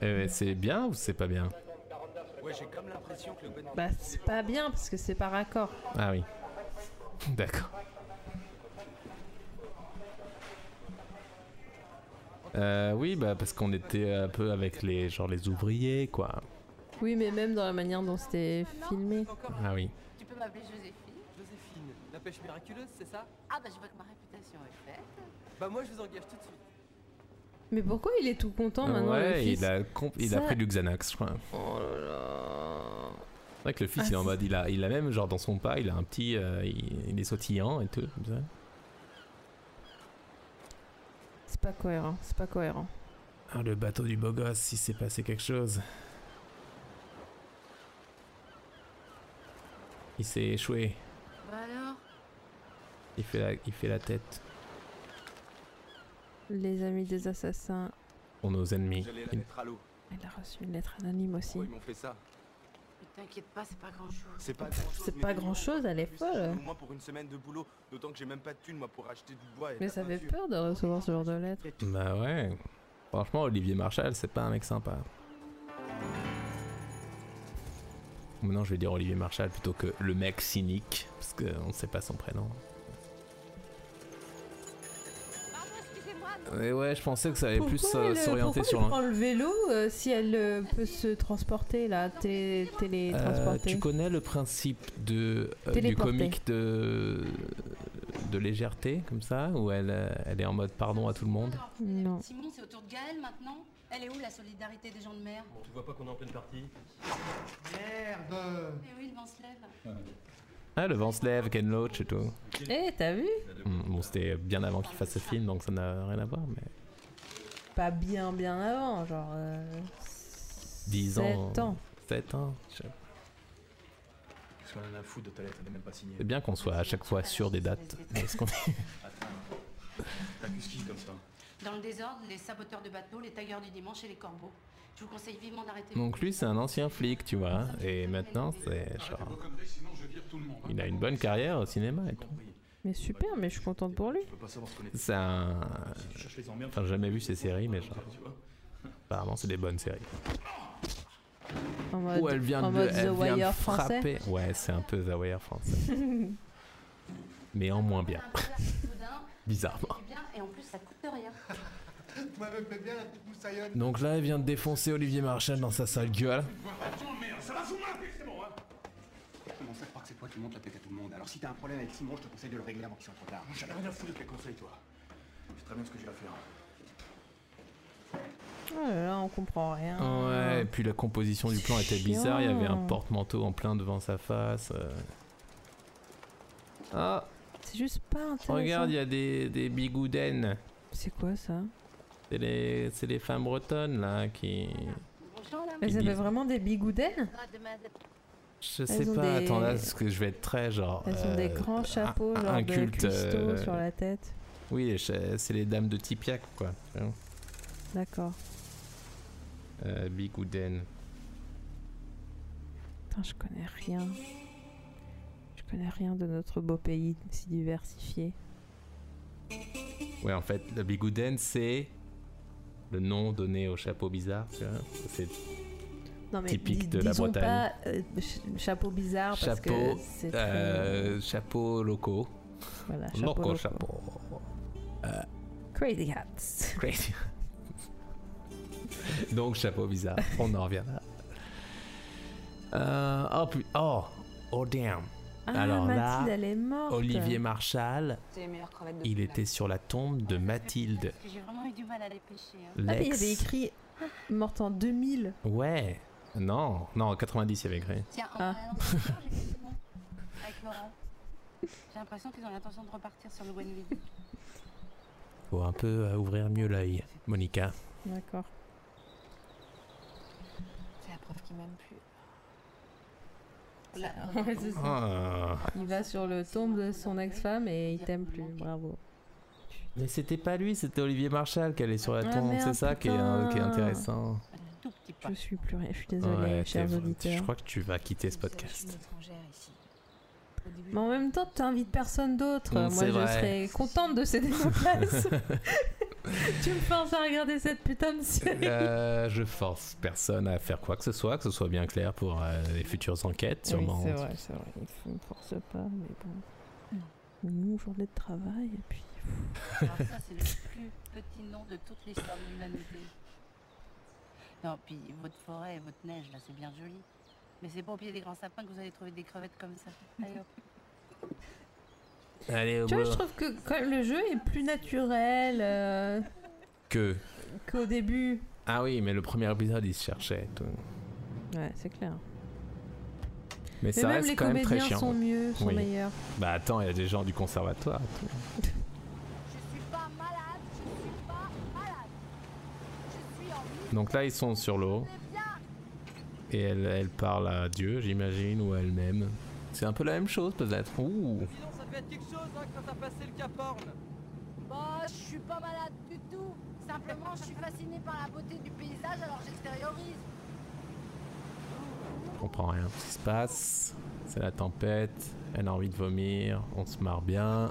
Eh, c'est bien ou c'est pas bien? Ouais, j'ai comme l'impression que le bénéfice. Bah, c'est pas bien parce que c'est par accord. Ah oui. D'accord. Euh, oui, bah parce qu'on était un peu avec les genre les ouvriers quoi. Oui, mais même dans la manière dont c'était filmé. Ah oui. Tu peux m'appeler Joséphine Joséphine, la pêche miraculeuse, c'est ça? Ah bah je vois que ma réputation est faite. Bah moi je vous engage tout de suite. Mais pourquoi il est tout content maintenant le ouais, fils? il a comp- il a pris du Xanax, je crois. Oh là là. C'est vrai que le fils Ah, il est en c'est- mode il a il a même genre dans son pas, il a un petit euh, il, il est sautillant et tout comme ça. C'est pas cohérent, c'est pas cohérent. Ah, le bateau du beau gosse, il s'est passé quelque chose. Il s'est échoué. Bah alors? Il fait la, il fait la tête Les amis des assassins. pour nos ennemis. Il- mettre à l'eau. Il a reçu une lettre anonyme aussi. Pourquoi ils m'ont fait ça? T'inquiète pas, c'est pas grand chose. C'est pas grand chose. C'est pas grand chose, elle est folle. Au moins pour une semaine de boulot, d'autant que j'ai même pas de thune moi pour acheter du bois. et Mais ça fait peur de recevoir ce genre de lettre. Bah ouais. Franchement, Olivier Marshall, c'est pas un mec sympa. Maintenant, je vais dire Olivier Marshall plutôt que le mec cynique, parce qu'on ne sait pas son prénom. Et ouais, je pensais que ça allait plus Pourquoi euh, s'orienter pourquoi sur elle un. prend le vélo euh, si elle euh, peut se transporter là, té- Euh, télétransporter tu connais le principe de, euh, du comique de, de légèreté, comme ça, où elle, elle est en mode pardon à tout le monde? Non. Simon, c'est au tour de Gaël maintenant? Elle est où la solidarité des gens de mer Bon, tu vois pas qu'on est en pleine partie Merde Eh oui, le vent se lève. Ah, le vent se lève, Ken Loach et tout. Eh, t'as vu Hmm, Bon, c'était bien avant qu'il fasse ce film, donc ça n'a rien à voir, mais Pas bien bien avant, genre... Euh, 10 ans. Sept ans. 7 ans. je sais- Qu'est-ce qu'on en a à foutre de ta lettre, elle n'est même pas signée. C'est bien qu'on soit à chaque fois sûr des dates. Parce qu'on est- Attends. T'accuses qui comme ça Dans le désordre, les saboteurs de bateaux, les tailleurs du dimanche et les corbeaux. Je vous conseille vivement d'arrêter. Donc lui, c'est un ancien flic, tu vois. Et maintenant, c'est genre... Il a une bonne carrière au cinéma et tout. Mais super, mais je suis contente pour lui. C'est un... Enfin, j'ai jamais vu ces séries, mais genre... Apparemment, c'est des bonnes séries. En mode, Où elle vient en de, mode elle The vient de Wire français. frapper. Ouais, c'est un peu The Wire français. mais en moins bien. Bizarrement. C'est et en plus ça coûte rien. Donc là, elle vient de défoncer Olivier Marchal dans sa sale gueule. Ça c'est hein Je commence à croire que c'est toi qui montes la tête à tout le monde. Alors si t'as un problème avec Simon, je te conseille de le régler avant qu'il soit trop tard. J'en ai rien à foutre de tes conseils, toi. Je sais très bien ce que j'ai à faire. Oh là là, on comprend rien. Ouais, et puis la composition du plan était bizarre. Il y avait un porte-manteau en plein devant sa face. euh. Ah, C'est juste pas intéressant. regarde, il y a des, des bigoudaines. C'est quoi ça? C'est les, c'est les femmes bretonnes là qui. Elles Ils avaient vraiment des bigoudaines Je Elles sais pas, des- attends là, parce que je vais être très genre. Elles ont des euh, grands chapeaux, un, genre un de culte. euh, sur la tête. Oui, c'est les dames de Tipiac quoi. D'accord. Euh, bigoudaines. Putain, je connais rien. Je connais rien de notre beau pays si diversifié. Ouais, en fait, la bigoudaine c'est le nom donné au chapeau bizarre. tu vois. C'est Non mais typique de la Bretagne. pas euh, ch- chapeau bizarre parce que chapeau, c'est très... euh, chapeau locaux. Voilà, chapeau Loco locaux. chapeau. Euh, Crazy Hats. crazy. Donc chapeau bizarre. On en reviendra. Euh, oh, oh, oh damn. Ah, Alors là, Mathilde, elle est morte. Olivier C'est de il était sur la tombe de Mathilde. Parce que j'ai vraiment eu du mal à les pêcher. hein. Ah, mais il avait écrit morte en 2000. Ouais. Non, non, en 90 il y avait écrit. Tiens, en Ah. avec Laurent. J'ai l'impression qu'ils ont l'intention de repartir sur le Wenville. Faut un peu euh, ouvrir mieux l'œil, Monica. D'accord. Preuve qu'il m'aime plus. Ouais, c'est ça. Ah. Il va sur le tombe de son ex-femme et il t'aime plus. Bravo. Mais c'était pas lui, c'était Olivier Marchal qui allait sur la Ah, tombe. c'est ça qui est, euh, qui est putain. intéressant. Je suis plus rien. Je suis désolée, Ouais, chers auditeurs. Je crois que tu vas quitter ce podcast. Mais en même temps, t'invites personne d'autre. Mm, Moi, je vrai. serais contente de céder ma place. tu me forces à regarder cette putain de série. Euh, je force personne à faire quoi que ce soit, que ce soit bien clair pour euh, les futures enquêtes, Oui, sûrement. c'est vrai, c'est vrai. Il ne force pas, mais bon. Une journée de travail et puis. Alors ça, c'est le plus petit nom de toute l'histoire de l'humanité. Non, puis votre forêt et votre neige, là, c'est bien joli. Mais c'est pas au pied des grands sapins que vous allez trouver des crevettes comme ça. Allez hop. Allez, au Tu vois, je trouve que quand même, le jeu est plus naturel euh, Que. qu'au début. Ah oui, mais le premier épisode, il se cherchait. tout. Ouais, c'est clair. Mais, Mais ça même reste les quand même très comédiens chiant. sont mieux, sont Oui. meilleurs. Bah attends, il y a des gens du conservatoire. tout. Je suis pas malade, je suis pas malade. Je suis en vie. Donc là, ils sont sur l'eau. Et elle, elle parle à Dieu, j'imagine, ou à elle-même. C'est un peu la même chose, peut-être. Ouh. Devait être quelque chose hein, quand t'as passé le Cap Horn. Bah, je suis pas malade du tout. Simplement, je suis fascinée par la beauté du paysage, alors j'extériorise. Je comprends rien de ce qui se passe. C'est la tempête. Elle a envie de vomir. On se marre bien.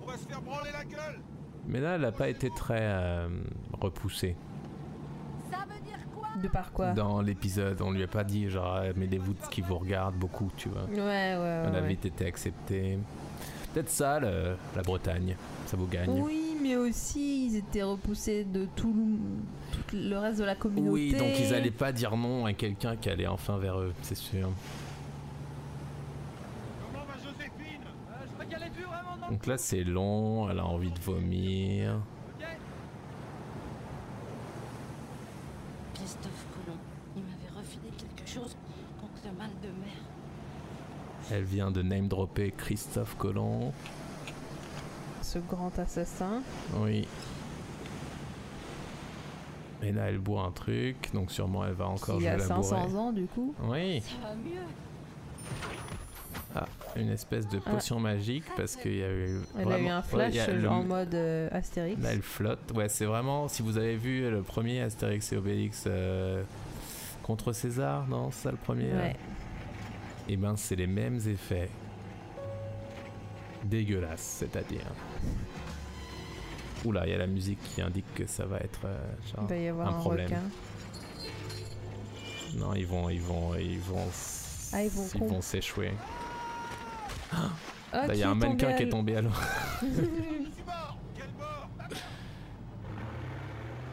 On va se faire branler la gueule Mais là, elle n'a pas été très euh, repoussée. Ça veut dire quoi De par quoi Dans l'épisode, on lui a pas dit genre euh, mais des vous qui vous regardent beaucoup, tu vois. Ouais, ouais, ouais. Elle a ouais. vite été acceptée. Peut-être ça, le- la Bretagne, ça vous gagne. Oui, mais aussi ils étaient repoussés de tout le, tout le reste de la communauté. Oui, donc ils allaient pas dire non à quelqu'un qui allait enfin vers eux, c'est sûr. Donc là c'est long, elle a envie de vomir. Christophe Colomb, il m'avait refilé quelque chose contre le mal de mer. Elle vient de name dropper Christophe Colomb. Ce grand assassin. Oui. Et là elle boit un truc, donc sûrement elle va encore Qui jouer a la 500 bourrée. ans du coup. Oui. Ça va mieux. Ah, une espèce de Ah. potion magique parce qu'il y a eu. Elle a eu un flash il y le- en mode euh, Astérix. Là, elle flotte. Ouais, c'est vraiment. Si vous avez vu le premier Astérix et Obélix euh, contre César, non C'est ça le premier Ouais. Et ben, c'est les mêmes effets. Dégueulasse, c'est-à-dire. Oula, il y a la musique qui indique que ça va être euh, genre, Il va y avoir un un, problème. requin. Non, ils vont, ils vont, ils vont, Ah, ils vont s'échouer. Ah, il y a un mannequin qui est tombé à l'eau.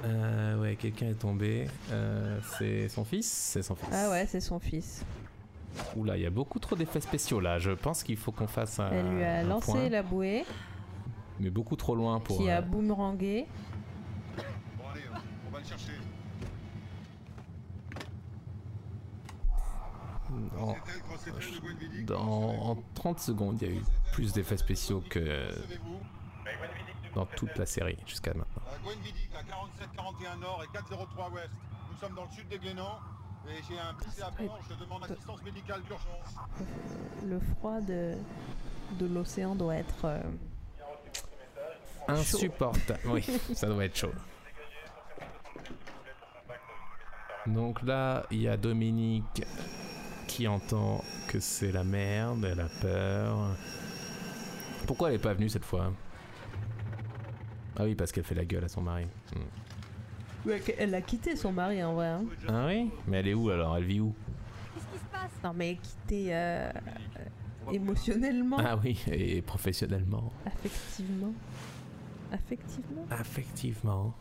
Euh, ouais, quelqu'un est tombé. Euh, c'est son fils? C'est son fils. Ah ouais, c'est son fils. Oula, il y a beaucoup trop d'effets spéciaux là. Je pense qu'il faut qu'on fasse un. Elle lui a lancé point, la bouée Mais beaucoup trop loin pour. qui euh, a boomerangé. Bon allez, on va le chercher. en, dans- en 30 secondes, il y a eu plus d'effets spéciaux que dans toute la série jusqu'à maintenant. À Gwenvidic, à 47-41 Nord et 403 Ouest. Nous sommes dans le sud des Glénans et j'ai un blessé à bord. Je demande assistance médicale d'urgence. Le froid de, de l'océan doit être. euh, Insupportable. oui, ça doit être chaud. Donc là, il y a Dominique qui entend que c'est la merde, elle a peur. Pourquoi elle est pas venue cette fois? Ah oui, parce qu'elle fait la gueule à son mari. Hmm. Ouais, Elle a quitté son mari en vrai. hein. Ah oui? Mais elle est où alors? Elle vit où? Qu'est-ce qui se passe? Non mais quitté euh, euh, émotionnellement, Ah oui, et professionnellement. affectivement. Affectivement Affectivement.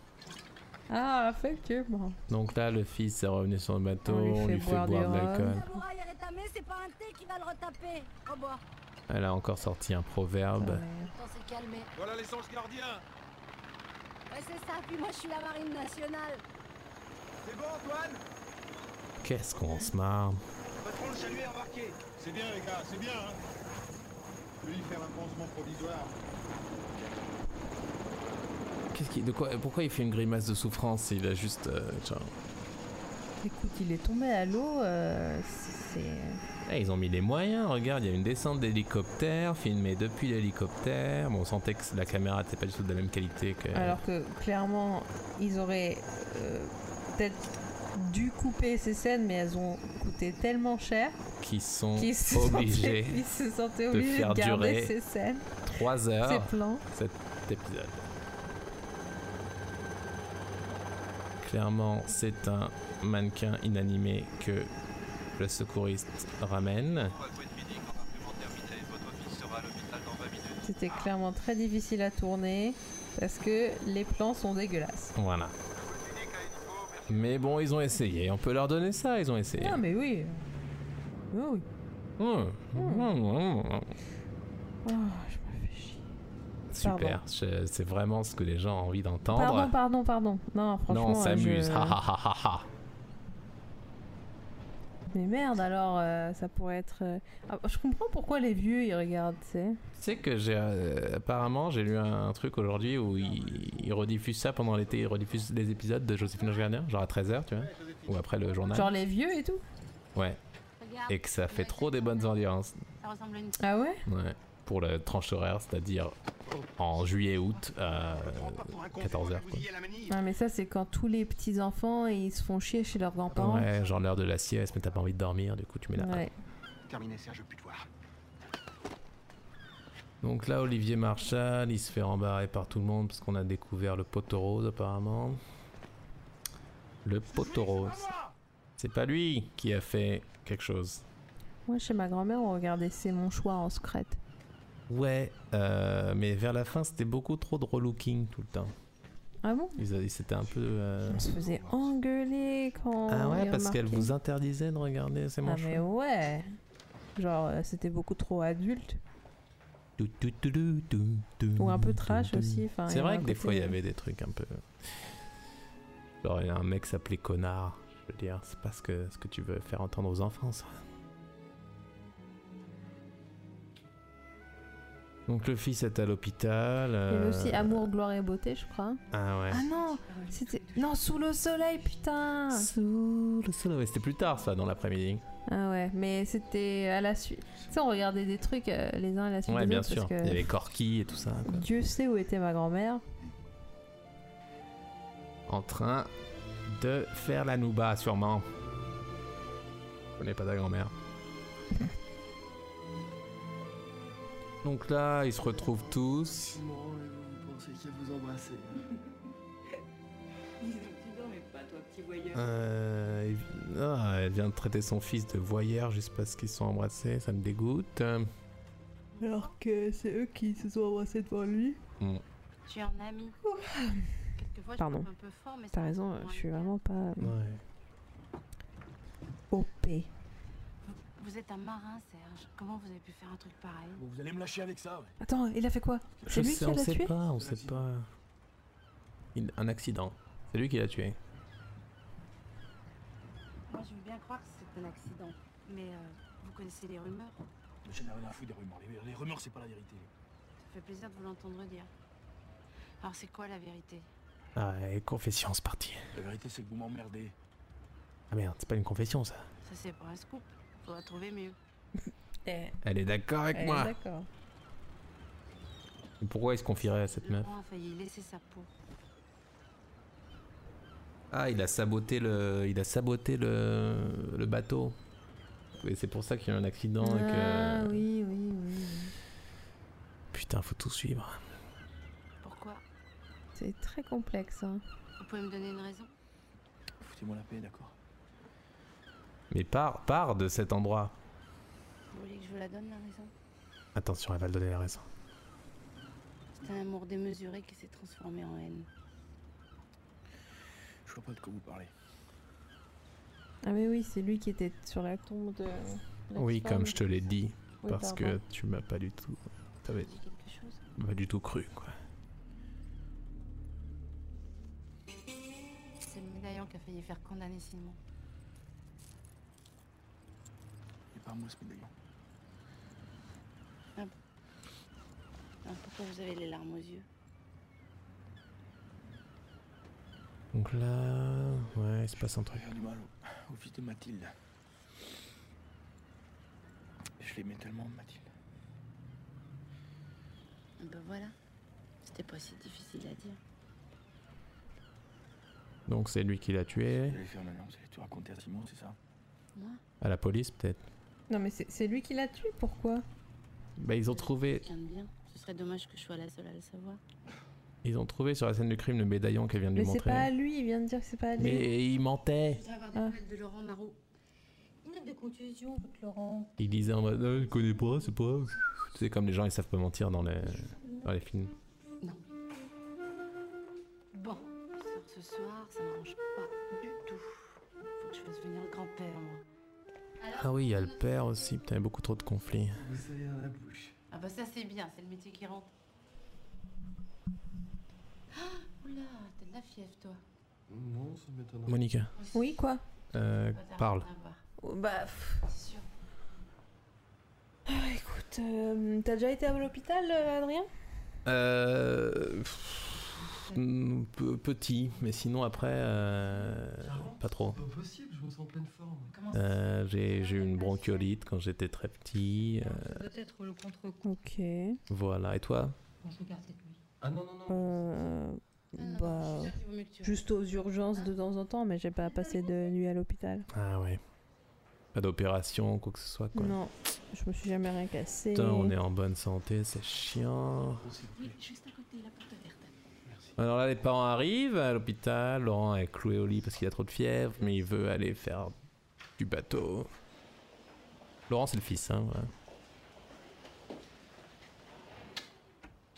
Ah, affectivement. Donc là, le fils est revenu sur le bateau, On lui on fait lui fait boire de l'alcool. L'oreille est rétamée, c'est pas un thé qui va le retaper. Au bois. Elle a encore sorti un proverbe. Voilà les anges gardiens. Ouais, c'est ça, puis moi je suis la marine nationale. C'est bon Antoine? Qu'est-ce qu'on se marre? Patron, le chalut est embarqué. C'est bien les gars, c'est bien. Hein Je vais lui faire un pansement provisoire. Qu'est-ce qui, de quoi, pourquoi il fait une grimace de souffrance Il a juste, euh, genre, Écoute, il est tombé à l'eau, euh, c'est... Eh, ils ont mis les moyens, regarde, il y a une descente d'hélicoptère filmée depuis l'hélicoptère. Bon, on sentait que la caméra n'était pas du tout de la même qualité que. Alors que clairement, ils auraient euh, peut-être dû couper ces scènes, mais elles ont coûté tellement cher qui sont qu'ils se, obligés sentaient- ils se sentaient obligés de, faire garder durer ces scènes. 3 heures Ces plans. cet épisode. Clairement, c'est un mannequin inanimé que le secouriste ramène. C'était clairement très difficile à tourner parce que les plans sont dégueulasses. Voilà. Mais bon, ils ont essayé. On peut leur donner ça, ils ont essayé. Ah mais oui. Oui, oui. Mmh. Mmh. Oh, je me fais chier. Super, c'est vraiment ce que les gens ont envie d'entendre. Pardon, pardon, pardon. Non, franchement. non, on s'amuse. je- Mais merde, alors euh, ça pourrait être. euh, ah, je comprends pourquoi les vieux ils regardent, tu sais. Tu sais que j'ai euh, apparemment j'ai lu un, un truc aujourd'hui où ils, ils rediffusent ça pendant l'été, ils rediffusent les épisodes de Joséphine Ange Gardien, genre à 13h, tu vois, ou après le journal. Genre les vieux et tout. Ouais. Et que ça fait trop des bonnes audiences. Ça ressemble à une Ah ouais? Ouais. Pour la tranche horaire, c'est-à-dire en juillet-août à 14h. Ah, mais ça, c'est quand tous les petits enfants ils se font chier chez leurs grands-parents. Ouais, genre l'heure de la sieste, mais t'as pas envie de dormir, du coup tu mets la Ouais. Terminé, Serge, je veux plus te voir. Donc là, Olivier Marchal, il se fait rembarrer par tout le monde parce qu'on a découvert le poteau rose apparemment. Le poteau rose. C'est pas lui qui a fait quelque chose. Moi, chez ma grand-mère, on regardait C'est mon choix en secrète. Ouais, euh, mais vers la fin, c'était beaucoup trop de relooking tout le temps. Ah bon? Ils, C'était un peu. euh, On se faisait engueuler quand. Ah ouais, parce qu'elle vous interdisait de regarder C'est mon Ah, mais ouais Genre, euh, c'était beaucoup trop adulte. Ou un peu trash aussi, enfin, C'est vrai que des fois, il y avait des trucs un peu. Genre, il y a un mec s'appelait connard. Je veux dire, c'est pas ce que, ce que tu veux faire entendre aux enfants, ça. Donc, le fils est à l'hôpital. Il y avait euh, aussi Amour, gloire et beauté, je crois. Ah ouais. Ah non C'était. Non, sous le soleil, putain Sous le soleil. C'était plus tard, ça, dans l'après-midi. Ah ouais, mais c'était à la suite. Tu sais, on regardait des trucs euh, les uns à la suite Ouais, des bien autres sûr. parce que Il y avait Corky et tout ça. quoi. Dieu sait où était ma grand-mère. En train de faire la nouba, sûrement. Je connais pas ta grand-mère. Donc là, ils se retrouvent tous. Euh, il- ah, elle vient de traiter son fils de voyeur juste parce qu'ils se sont embrassés, ça me dégoûte. Alors que c'est eux qui se sont embrassés devant lui. Mm. Tu es un ami. Quelquefois, je Pardon. un peu fort, mais T'as raison, je suis vraiment pas. euh, Ouais. OP. Vous êtes un marin, Serge. Comment vous avez pu faire un truc pareil Vous allez me lâcher avec ça, ouais. Attends, il a fait quoi Je C'est lui sais, qui on l'a sait tué pas, on sait pas. Il- Un accident. C'est lui qui l'a tué. Moi, je veux bien croire que c'est un accident. Mais euh, vous connaissez les rumeurs Je n'ai rien à foutre des rumeurs. Les, les rumeurs, c'est pas la vérité. Ça fait plaisir de vous l'entendre dire. Alors, c'est quoi la vérité? Ah, et confession, c'est parti. La vérité, c'est que vous m'emmerdez. Ah merde, c'est pas une confession ça. Ça, c'est pas un scoop. Faudra trouver mieux. Elle est d'accord avec Elle est moi. D'accord. Et Pourquoi il se confierait à cette meuf Laurent a failli laisser sa peau. Ah, il a saboté le, il a saboté le, le bateau. Et c'est pour ça qu'il y a eu un accident et Ah que. oui, oui, oui. Putain, faut tout suivre. Pourquoi C'est très complexe. Hein. Vous pouvez me donner une raison? Foutez-moi la paix, d'accord Mais pars, pars de cet endroit. Vous voulez que je vous la donne, la raison? Attention, elle va le donner la raison. C'est un amour démesuré qui s'est transformé en haine. Je vois pas de quoi vous parlez. Ah mais oui, c'est lui qui était sur la tombe de. Oui, comme je te l'ai dit, Oui, parce que tu m'as pas du tout, t'avais pas du tout cru, quoi. C'est le médaillon qui a failli faire condamner Simon. Et pas moi, ce médaillon. Alors, pourquoi vous avez les larmes aux yeux Donc là, ouais, il se passe un truc. Du mal. au fils de Mathilde. Je l'aimais tellement, Mathilde. Ben voilà. C'était pas si difficile à dire. Donc c'est lui qui l'a tué. Je vais faire maintenant, c'est tout raconter à Simon, c'est ça? Moi? À la police peut-être. Non, mais c'est c'est lui qui l'a tué, pourquoi? Bah ils ont trouvé, de bien. Ce serait dommage que je sois la seule à le savoir. ils ont trouvé sur la scène du crime le médaillon qu'elle vient de lui Mais c'est montrer. pas à lui, il vient de dire que c'est pas à lui. Mais il mentait. Je voudrais avoir des Ah. nouvelles de Laurent Marot. Une note de contusion, votre Laurent. Il disait en mode, Ah, je connais pas, c'est pas. Tu sais comme les gens ils savent pas mentir dans les, dans les films. Bon, sort ce soir, ça m'arrange pas du tout. Faut que je fasse venir le grand-père, moi. Ah oui, il y a le père aussi. Putain, il y a beaucoup trop de conflits. Vous avez à la bouche. Ah bah ça c'est bien, c'est le métier qui rentre. Ah, oula, t'as de la fièvre toi. Non, ça m'étonnerait. Monica, Oui, quoi euh, parle. Oh, Bah. pff. C'est sûr. Ah, écoute, euh, t'as déjà été à l'hôpital, euh, Adrien? Euh. pff, Petit, mais sinon après, euh, pas trop. Pas possible, je me sens en pleine forme. Euh, j'ai eu une bronchiolite quand j'étais très petit. euh, Peut-être le contre-coup. Ok. voilà, et toi? On se garde cette nuit. Ah non, non, non. Euh, bah, juste aux urgences de temps en temps, mais j'ai pas passé de nuit à l'hôpital. Ah ouais. Pas d'opération, quoi que ce soit quoi. Non, je me suis jamais rien cassé. Putain, on est en bonne santé, c'est chiant. Oui, juste à côté, la porte verte. Alors là, les parents arrivent à l'hôpital. Laurent est cloué au lit parce qu'il a trop de fièvre, mais il veut aller faire du bateau. Laurent, c'est le fils, hein. voilà.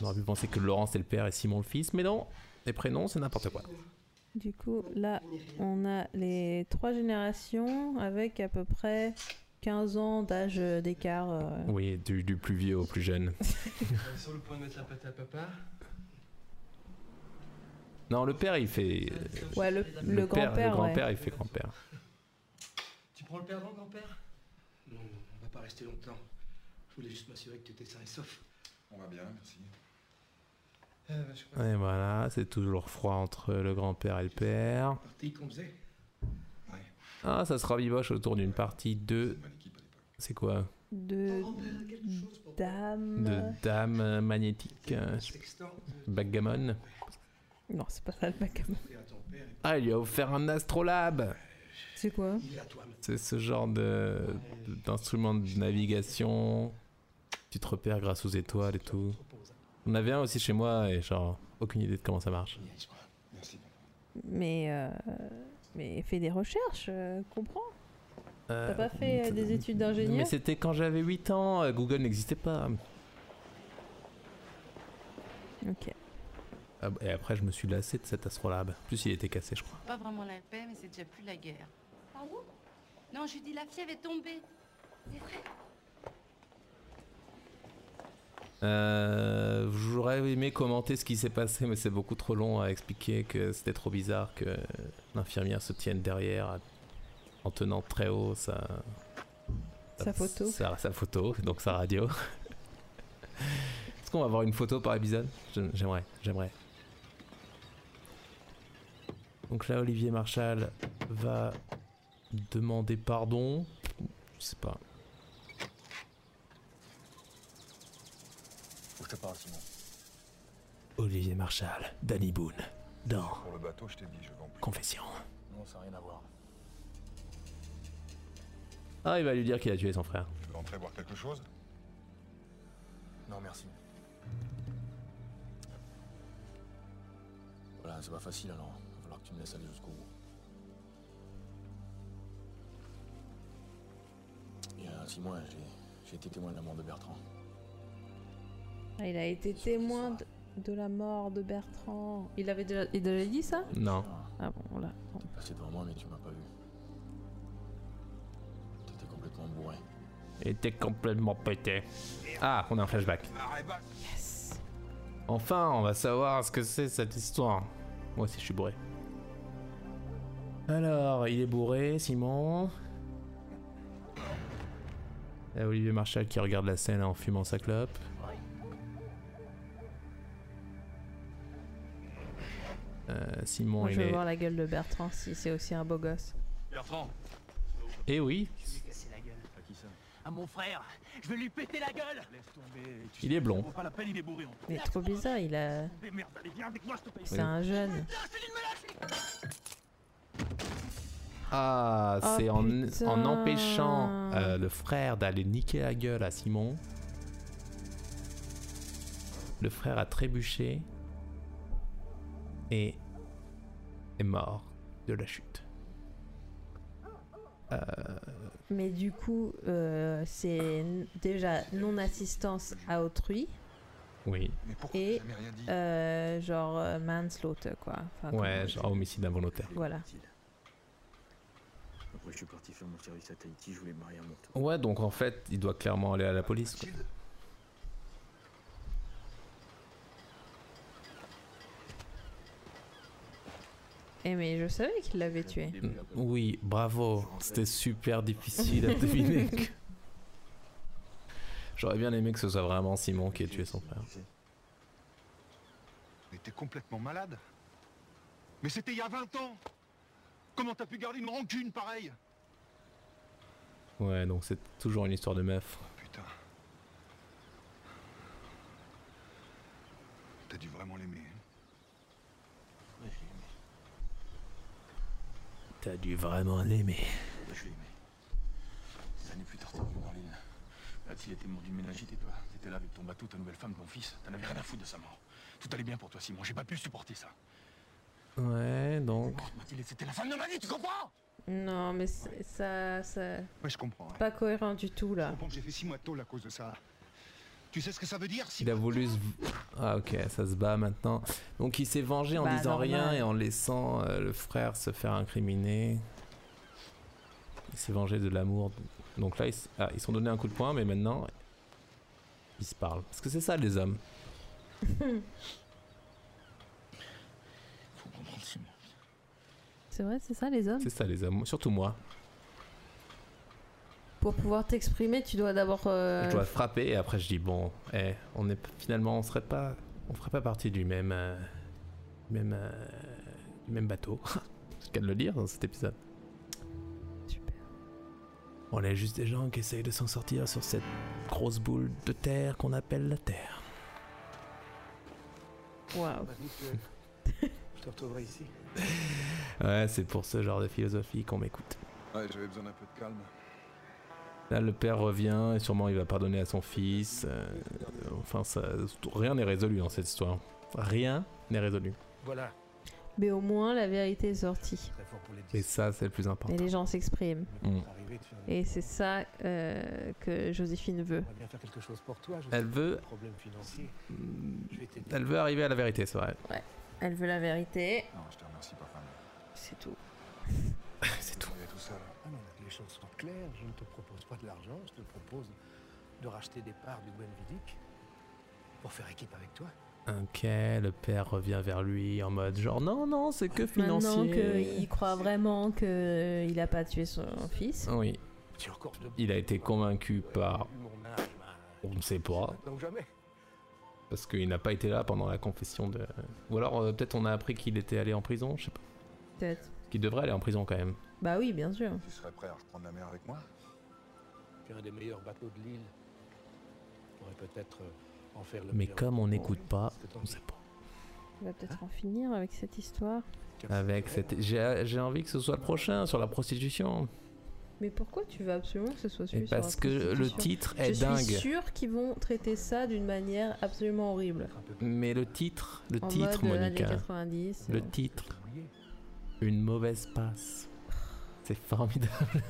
On aurait pu penser que Laurent c'est le père et Simon le fils, mais non. Les prénoms, c'est n'importe quoi. Du coup, là, on a les trois générations avec à peu près 15 ans d'âge d'écart. euh. Oui, du, du plus vieux au plus jeune. Sur le point de mettre la pâte à papa. Non, le père, il fait. Ouais, le, père- le grand-père. Le grand-père, ouais. il fait grand-père. Tu prends le perdant, grand-père? Non, on va pas rester longtemps. Je voulais juste m'assurer que tu étais sain et sauf. On va bien, merci. Euh, bah, Et voilà, c'est toujours froid entre le grand-père et le père. que partie qu'on faisait. Ah, ça se rabiboche autour d'une partie de. C'est quoi? De dame. De dame euh, magnétique. euh, Backgammon. Non, c'est pas ça le backgammon. Ah, il lui a offert un astrolabe C'est quoi? C'est ce genre de d'instrument de navigation. Tu te repères grâce aux étoiles et tout. On avait un aussi chez moi et genre aucune idée de comment ça marche. Mais, euh, mais fais des recherches, euh, comprends Euh, T'as pas fait euh, des études d'ingénieur? Mais c'était quand j'avais 8 ans, euh, Google n'existait pas. Ok. Ah, Et après, je me suis lassé de cet astrolabe. En plus, il était cassé, je crois. Pas vraiment la paix, mais c'est déjà plus la guerre. Pardon? Non, je lui dis la fièvre est tombée. C'est vrai. Euh, J'aurais aimé commenter ce qui s'est passé, mais c'est beaucoup trop long à expliquer que c'était trop bizarre que l'infirmière se tienne derrière en tenant très haut sa, Sa photo. Sa, sa photo, donc sa radio. Est-ce qu'on va avoir une photo par épisode? J'aimerais, j'aimerais. Donc là, Olivier Marchal va demander pardon. Je sais pas. Faut que je te parle, Simon. Olivier Marchal, Danny Boone, dans Pour le bateau, je t'ai dit, je vends plus. Confession. Non, ça n'a rien à voir. Ah, il va lui dire qu'il a tué son frère. Tu veux entrer voir quelque chose? Non, merci. Voilà, c'est pas facile alors. Falloir que tu me laisses aller jusqu'au bout. Il y a six mois, j'ai, j'ai été témoin de la mort de Bertrand. Ah, il a été témoin de, de la mort de Bertrand. Il avait déjà, il avait dit ça? Non. Ah bon, là. bon. T'es passé devant moi, mais tu m'as pas vu. T'étais complètement bourré. Il était complètement pété. Ah, on a un flashback. Enfin, on va savoir ce que c'est cette histoire. Moi aussi, je suis bourré. Alors, il est bourré, Simon. A Olivier Marchal qui regarde la scène en fumant sa clope. Euh, Simon, Moi, je veux est. voir la gueule de Bertrand si c'est aussi un beau gosse. Bertrand Et oui, Je vais lui casser la gueule. À qui ça? À mon frère. Je vais lui péter la gueule. Laisse tomber. Tu il est blond. Pas la peine, il est bourré. en Il est trop bizarre, il a. C'est un jeune. Ah, Oh, c'est en, empêchant euh, le frère d'aller niquer la gueule à Simon. Le frère a trébuché et est mort de la chute. Euh, Mais du coup, euh, c'est déjà non-assistance à autrui. oui. Et euh, genre manslaughter, quoi. Enfin, Ouais, genre homicide involontaire. Voilà. Je suis parti faire mon service à Tahiti, je voulais me marier à mon tour. Ouais, donc en fait, il doit clairement aller à la police. quoi. Eh mais je savais qu'il l'avait tué. Oui, bravo. C'était super difficile à deviner. J'aurais bien aimé que ce soit vraiment Simon qui ait tué son frère. Mais t'es complètement malade. Mais c'était il y a 20 ans. Comment t'as pu garder une rancune pareille? Ouais, donc c'est toujours une histoire de meuf. Putain. T'as dû vraiment l'aimer. hein? T'as dû vraiment l'aimer. Je l'ai aimé. Des années plus tard, t'es revenu dans l'île. Là, il était mort d'une méningite et toi, t'étais là avec ton bateau, ta nouvelle femme, ton fils. T'en avais rien à foutre de sa mort. Tout allait bien pour toi, Simon. J'ai pas pu supporter ça. Ouais, donc. Mathilde, c'était la femme de ma vie, tu comprends? Non, mais ça, ça, Ouais, je comprends. hein. pas cohérent du tout Je là. comprends que j'ai fait six mois de tôle à cause de ça. Tu sais ce que ça veut dire si Il a voulu se... Ah ok, ça se bat maintenant. Donc il s'est vengé en Bah, disant normal. rien et en laissant euh, le frère se faire incriminer. Il s'est vengé de l'amour. Donc là, ils s- ah, se sont donné un coup de poing, mais maintenant, ils se parlent. Parce que c'est ça les hommes. Faut comprendre, Simon. C'est vrai, c'est ça les hommes C'est ça les hommes. Surtout moi. Pour pouvoir t'exprimer, tu dois d'abord. euh, Je dois frapper et après je dis bon, eh, on est finalement on serait pas, on ferait pas partie du même, euh, même, euh, du même bateau. C'est le cas de le dire dans cet épisode. Super. On est juste des gens qui essayent de s'en sortir sur cette grosse boule de terre qu'on appelle la terre. Waouh. Je te retrouverai ici. Ouais, c'est pour ce genre de philosophie qu'on m'écoute. Ouais, j'avais besoin d'un peu de calme. Là, le père revient et sûrement il va pardonner à son fils. euh, enfin, ça, rien n'est résolu dans cette histoire. Rien n'est résolu. Voilà. Mais au moins, la vérité est sortie. Et ça, c'est le plus important. Et les gens s'expriment. Mm. De faire Et c'est ça euh, que Joséphine veut. Elle veut- t'aider. Elle veut arriver à la vérité, c'est vrai. Ouais. Elle veut la vérité. Non, je te remercie pas, femme. C'est tout. c'est tout. tout seul. Ah non, les choses soient claires. Je ne te propose pas de l'argent. Je te propose de racheter des parts du Gwenvidic pour faire équipe avec toi. Ok, le père revient vers lui en mode genre non, non, c'est que Maintenant financier. qu'il croit vraiment qu'il n'a pas tué son fils. Oui. Il a été convaincu par. On ne sait pas. Parce qu'il n'a pas été là pendant la confession de. Ou alors euh, peut-être on a appris qu'il était allé en prison, je sais pas. Peut-être. Qu'il devrait aller en prison quand même. Bah oui, bien sûr. Tu serais prêt à reprendre la mer avec moi? Tu es un des meilleurs bateaux de l'île. Tu pourrais peut-être euh, en faire le Mais comme on n'écoute pas, on sait pas. On va peut-être en finir avec cette histoire. Avec cette. J'ai j'ai envie que ce soit le prochain sur la prostitution. Mais pourquoi tu veux absolument que ce soit Et celui sur la parce que le titre est Je dingue. suis sûre qu'ils vont traiter ça d'une manière absolument horrible. Mais le titre, le En titre, mode, euh, Monica. années 90, Le euh. titre. Une mauvaise passe. C'est formidable.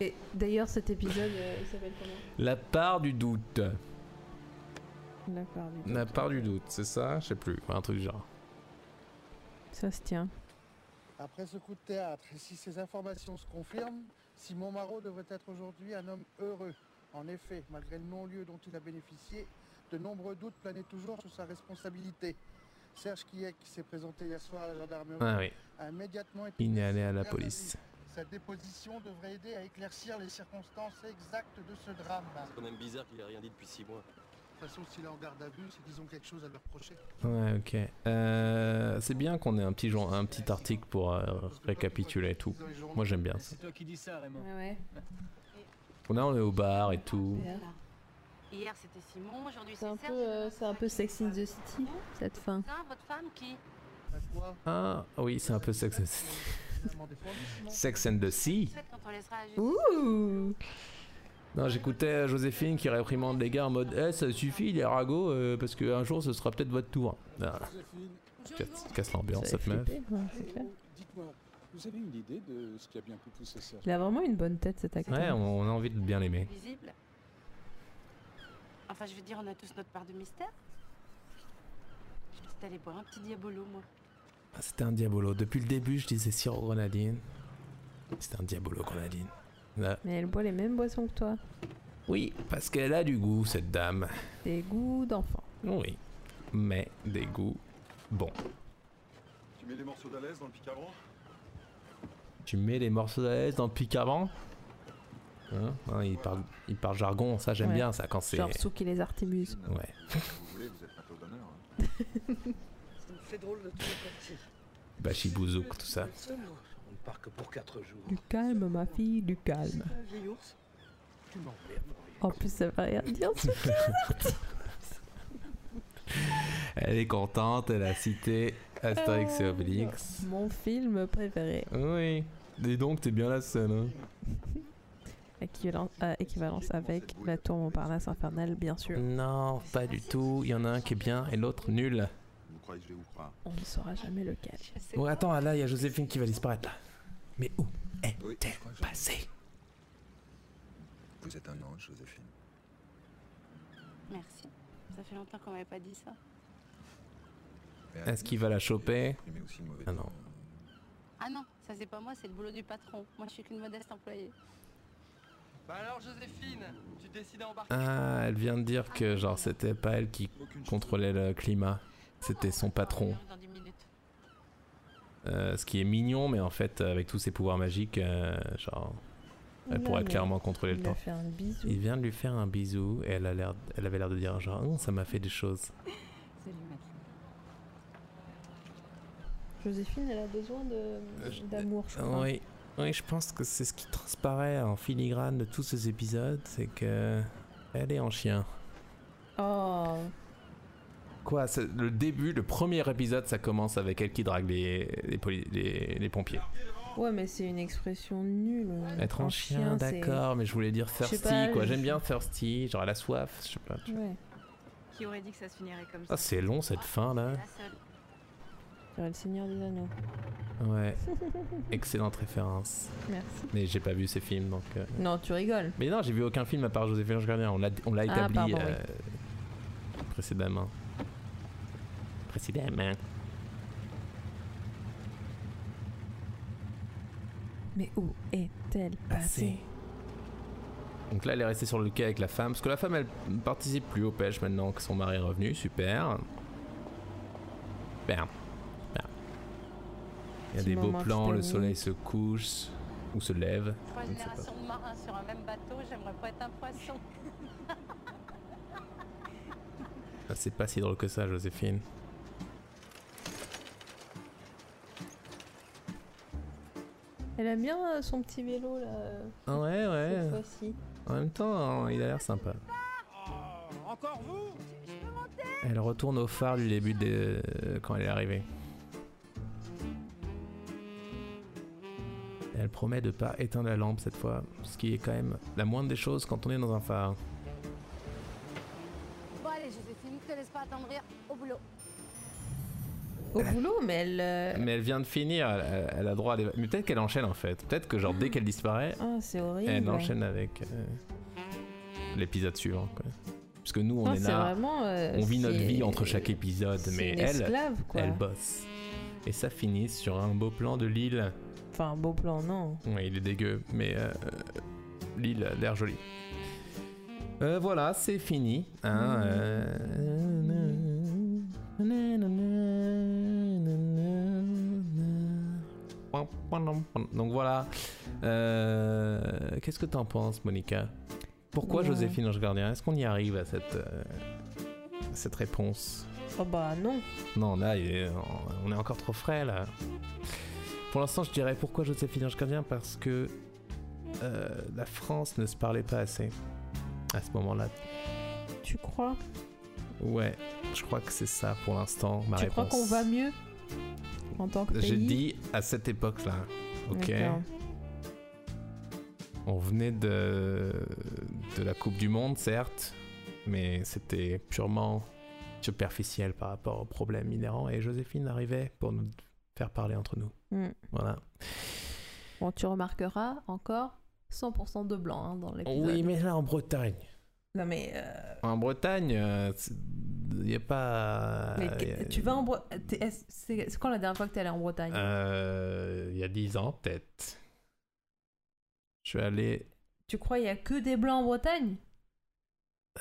Et d'ailleurs, cet épisode, euh, il s'appelle comment? La part du doute. La part du La part du doute, c'est ça? Je sais plus. Un truc du genre. Ça se tient. Après ce coup de théâtre, et si ces informations se confirment, Simon Marot devrait être aujourd'hui un homme heureux. En effet, malgré le non-lieu dont il a bénéficié, de nombreux doutes planaient toujours sur sa responsabilité. Serge Kiek, qui s'est présenté hier soir à la gendarmerie, Ah oui. a immédiatement été Il est allé à la police. Sa déposition devrait aider à éclaircir les circonstances exactes de ce drame. C'est quand même bizarre qu'il ait rien dit depuis six mois. Toute façon, s'il est en garde à vue, c'est qu'ils ont quelque chose à lui reprocher. Ouais, ok. Euh, c'est bien qu'on ait un petit, jour, un petit article pour euh, récapituler tout. Moi j'aime bien ça. C'est toi qui dis ça, Raymond. Ouais, ouais. On est, on est au bar et tout. Hier c'était Simon, aujourd'hui C'est c'est un peu, Serge. euh, c'est un peu Sex in the City, cette fin. Ça, votre femme qui Ah oui, c'est un peu Sex and, Sex and the Sea. quand on laissera à Ouh Non, j'écoutais Joséphine qui réprimande les gars en mode Eh, ça suffit les ragots, euh, parce qu'un jour ce sera peut-être votre tour. Ah, casse, casse l'ambiance, Ça cette fait meuf. Dites-moi, vous avez une idée de ce qui a bien pu pousser ça Il a vraiment une bonne tête cet acteur. Ouais, on, on a envie de bien l'aimer. Visible. Enfin, je veux dire, on a tous notre part de mystère. Je suis allée boire un petit diabolo, moi. Ah, C'était un diabolo. Depuis le début, je disais sirop grenadine. C'était un diabolo grenadine. Là. Mais elle boit les mêmes boissons que toi. Oui, parce qu'elle a du goût, cette dame. Des goûts d'enfant. Oui, mais des goûts bons. Tu mets des morceaux d'alaise dans le picavron Tu mets les morceaux d'alaise dans le picavant Hein? Hein, il, parle, il parle jargon, ça j'aime Ouais. bien ça quand c'est. Genre Souk et les. Ouais. Vous voulez, vous êtes pas au d'honneur. hein. Ça me fait drôle de tout partir. Bachibouzouk, tout ça. On ne part que pour 4 jours. Du calme, ma fille, du calme. En plus, ça va rien dire. Elle est contente, elle a cité Astérix et Obélix. Mon film préféré. Oui. Dis donc, t'es bien la scène. Hein. Euh, équivalence avec la tour Montparnasse infernale, bien sûr. Non, pas du tout. Il y en a un qui est bien et l'autre nul. Vous croyez que je vais vous croire? On ne saura jamais lequel. Oh, attends, là, il y a Joséphine qui va disparaître là. Mais où est-elle passée Vous êtes un ange, Joséphine. Merci. Ça fait longtemps qu'on m'avait pas dit ça. Est-ce qu'il va la choper? Ah non. Ah non, ça c'est pas moi, c'est le boulot du patron. Moi je suis qu'une modeste employée. Bah alors Joséphine, tu décides à embarquer Ah, elle vient de dire que genre c'était pas elle qui contrôlait le climat, c'était son patron. Dans 10 minutes. Euh, ce qui est mignon, mais en fait avec tous ses pouvoirs magiques, euh, genre elle pourrait clairement contrôler le temps. fait un bisou. Il vient de lui faire un bisou et elle a l'air, elle avait l'air de dire genre Hum, ça m'a fait des choses. Salut. Joséphine, elle a besoin de- d'amour, je crois. Oui, oui, je pense que c'est ce qui transparaît en filigrane de tous ces épisodes, c'est que elle est en chien. Oh, Quoi, le début, le premier épisode, ça commence avec elle qui drague les, les, poli- les- les pompiers. ouais, mais c'est une expression nulle. Être en chien, c'est- d'accord, mais je voulais dire thirsty, pas, quoi. je- J'aime bien thirsty, genre elle a soif, je sais pas. tu- Ouais, Qui aurait dit que ça se finirait comme ça Ah, c'est long cette fin là. La seule. dirait le Seigneur des Anneaux. Ouais, excellente référence. Merci. Mais j'ai pas vu ces films donc. euh, Non, tu rigoles. Mais non, j'ai vu aucun film à part Joséphine Gardien. On l'a, on l'a Ah, établi pardon, euh, précédemment. Précédemment. Mais où est-elle passée? Donc là, elle est restée sur le quai avec la femme. Parce que la femme, elle participe plus aux pêches maintenant que son mari est revenu. Super. Super. Super. Il y a Petit des beaux plans, le soleil se couche ou se lève. Trois générations de marins sur un même bateau, j'aimerais pas être un poisson. Ah, C'est pas si drôle que ça, Joséphine. Elle aime bien euh, son petit vélo là. Ah ouais, ouais. Cette fois-ci. En même temps, hein, il a l'air sympa. Encore vous? Elle retourne au phare du début de... quand elle est arrivée. Elle promet de pas éteindre la lampe cette fois, ce qui est quand même la moindre des choses quand on est dans un phare. Bon allez Joséphine, ne te laisse pas attendrir au boulot. Au boulot, mais elle. euh, Mais elle vient de finir, elle, a droit à des... Mais peut-être qu'elle enchaîne en fait. Peut-être que genre dès qu'elle disparaît, Ah, c'est horrible. elle enchaîne avec euh, l'épisode suivant. Quoi. Parce que nous on Ah, est c'est là, vraiment, euh, on vit notre c'est- vie entre chaque épisode, c'est mais une elle, esclave, quoi. elle bosse. Et ça finit sur un beau plan de l'île. Enfin, beau plan, non. Ouais, il est dégueu, mais euh, l'île a l'air jolie. Euh, voilà, c'est fini. Hein, euh, Donc voilà. Euh, Qu'est-ce que t'en penses, Monica? Pourquoi Ouais. Joséphine Ange Gardien? Est-ce qu'on y arrive à cette, euh, cette réponse? Oh bah non. Non, là, on est encore trop frais, là. Pour l'instant, je dirais pourquoi Joséphine Ange Gardien? Parce que euh, la France ne se parlait pas assez à ce moment-là. Tu crois? Ouais, je crois que c'est ça pour l'instant, ma Tu réponse. crois qu'on va mieux en tant que pays J'ai dit à cette époque-là. Ok? On venait de, de la Coupe du Monde, certes, mais c'était purement superficiel par rapport aux problèmes inhérents. Et Joséphine arrivait pour nous faire parler entre nous. Hmm. Voilà. Bon, tu remarqueras encore 100% de blanc hein, dans l'épisode. Oui, mais là en Bretagne. Non mais, euh, En Bretagne, il n'y a pas. mais tu vas en Bretagne. C'est c'est quand la dernière fois que tu es allé en Bretagne? Euh, Il y a 10 ans, peut-être. Je suis allé Tu crois il y a que des blancs en Bretagne?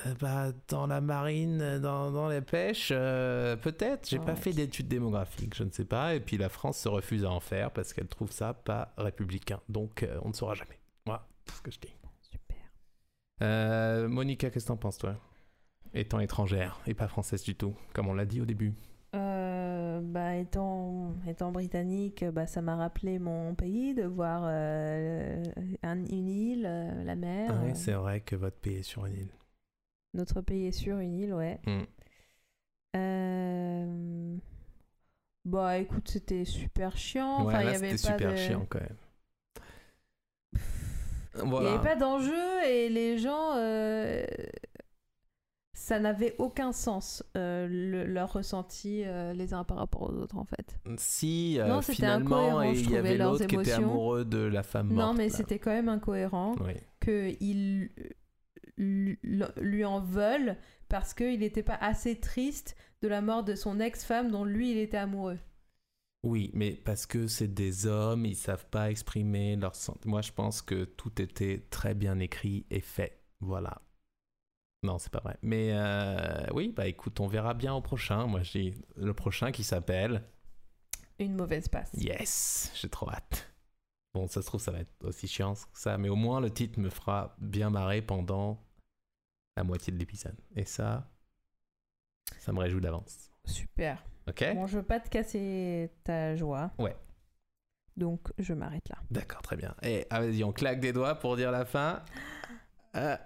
Euh, bah, dans la marine, dans, dans les pêches, euh, peut-être. J'ai pas Ouais. fait d'études démographiques, je ne sais pas. Et puis la France se refuse à en faire parce qu'elle trouve ça pas républicain. Donc euh, on ne saura jamais. Voilà, ce que je dis. Super. Monica, qu'est-ce que t'en penses, toi? Étant étrangère et pas française du tout, comme on l'a dit au début. Euh, bah, étant, étant britannique, bah, ça m'a rappelé mon pays de voir euh, un- une île, euh, la mer. Ah oui, euh, c'est vrai que votre pays est sur une île. notre pays est sur une île, ouais. Euh, Bah écoute, c'était super chiant. Ouais, enfin, il là, y avait c'était pas super de... chiant quand même. Il n'y avait pas d'enjeu et les gens, euh, ça n'avait aucun sens, euh, le- leur ressenti euh, les uns par rapport aux autres en fait. Si, Non, c'était finalement, et il y avait l'autre qui était amoureux de la femme morte. non, mais c'était quand même incohérent Oui. qu'ils lui en veulent parce qu'il n'était pas assez triste de la mort de son ex-femme dont lui il était amoureux. Oui, mais parce que c'est des hommes, ils savent pas exprimer sentiments. Moi, je pense que tout était très bien écrit et fait. Voilà. Non, c'est pas vrai. Mais euh, oui, bah écoute, on verra bien au prochain. Moi, j'ai le prochain qui s'appelle Une mauvaise passe. Yes. J'ai trop hâte. Bon, ça se trouve, ça va être aussi chiant que ça, mais au moins le titre me fera bien marrer pendant la moitié de l'épisode. Et ça, ça me réjouit d'avance. Super. Ok Bon, je veux pas te casser ta joie, Ouais. donc je m'arrête là. D'accord, très bien. Et ah, vas-y, on claque des doigts pour dire la fin. Euh,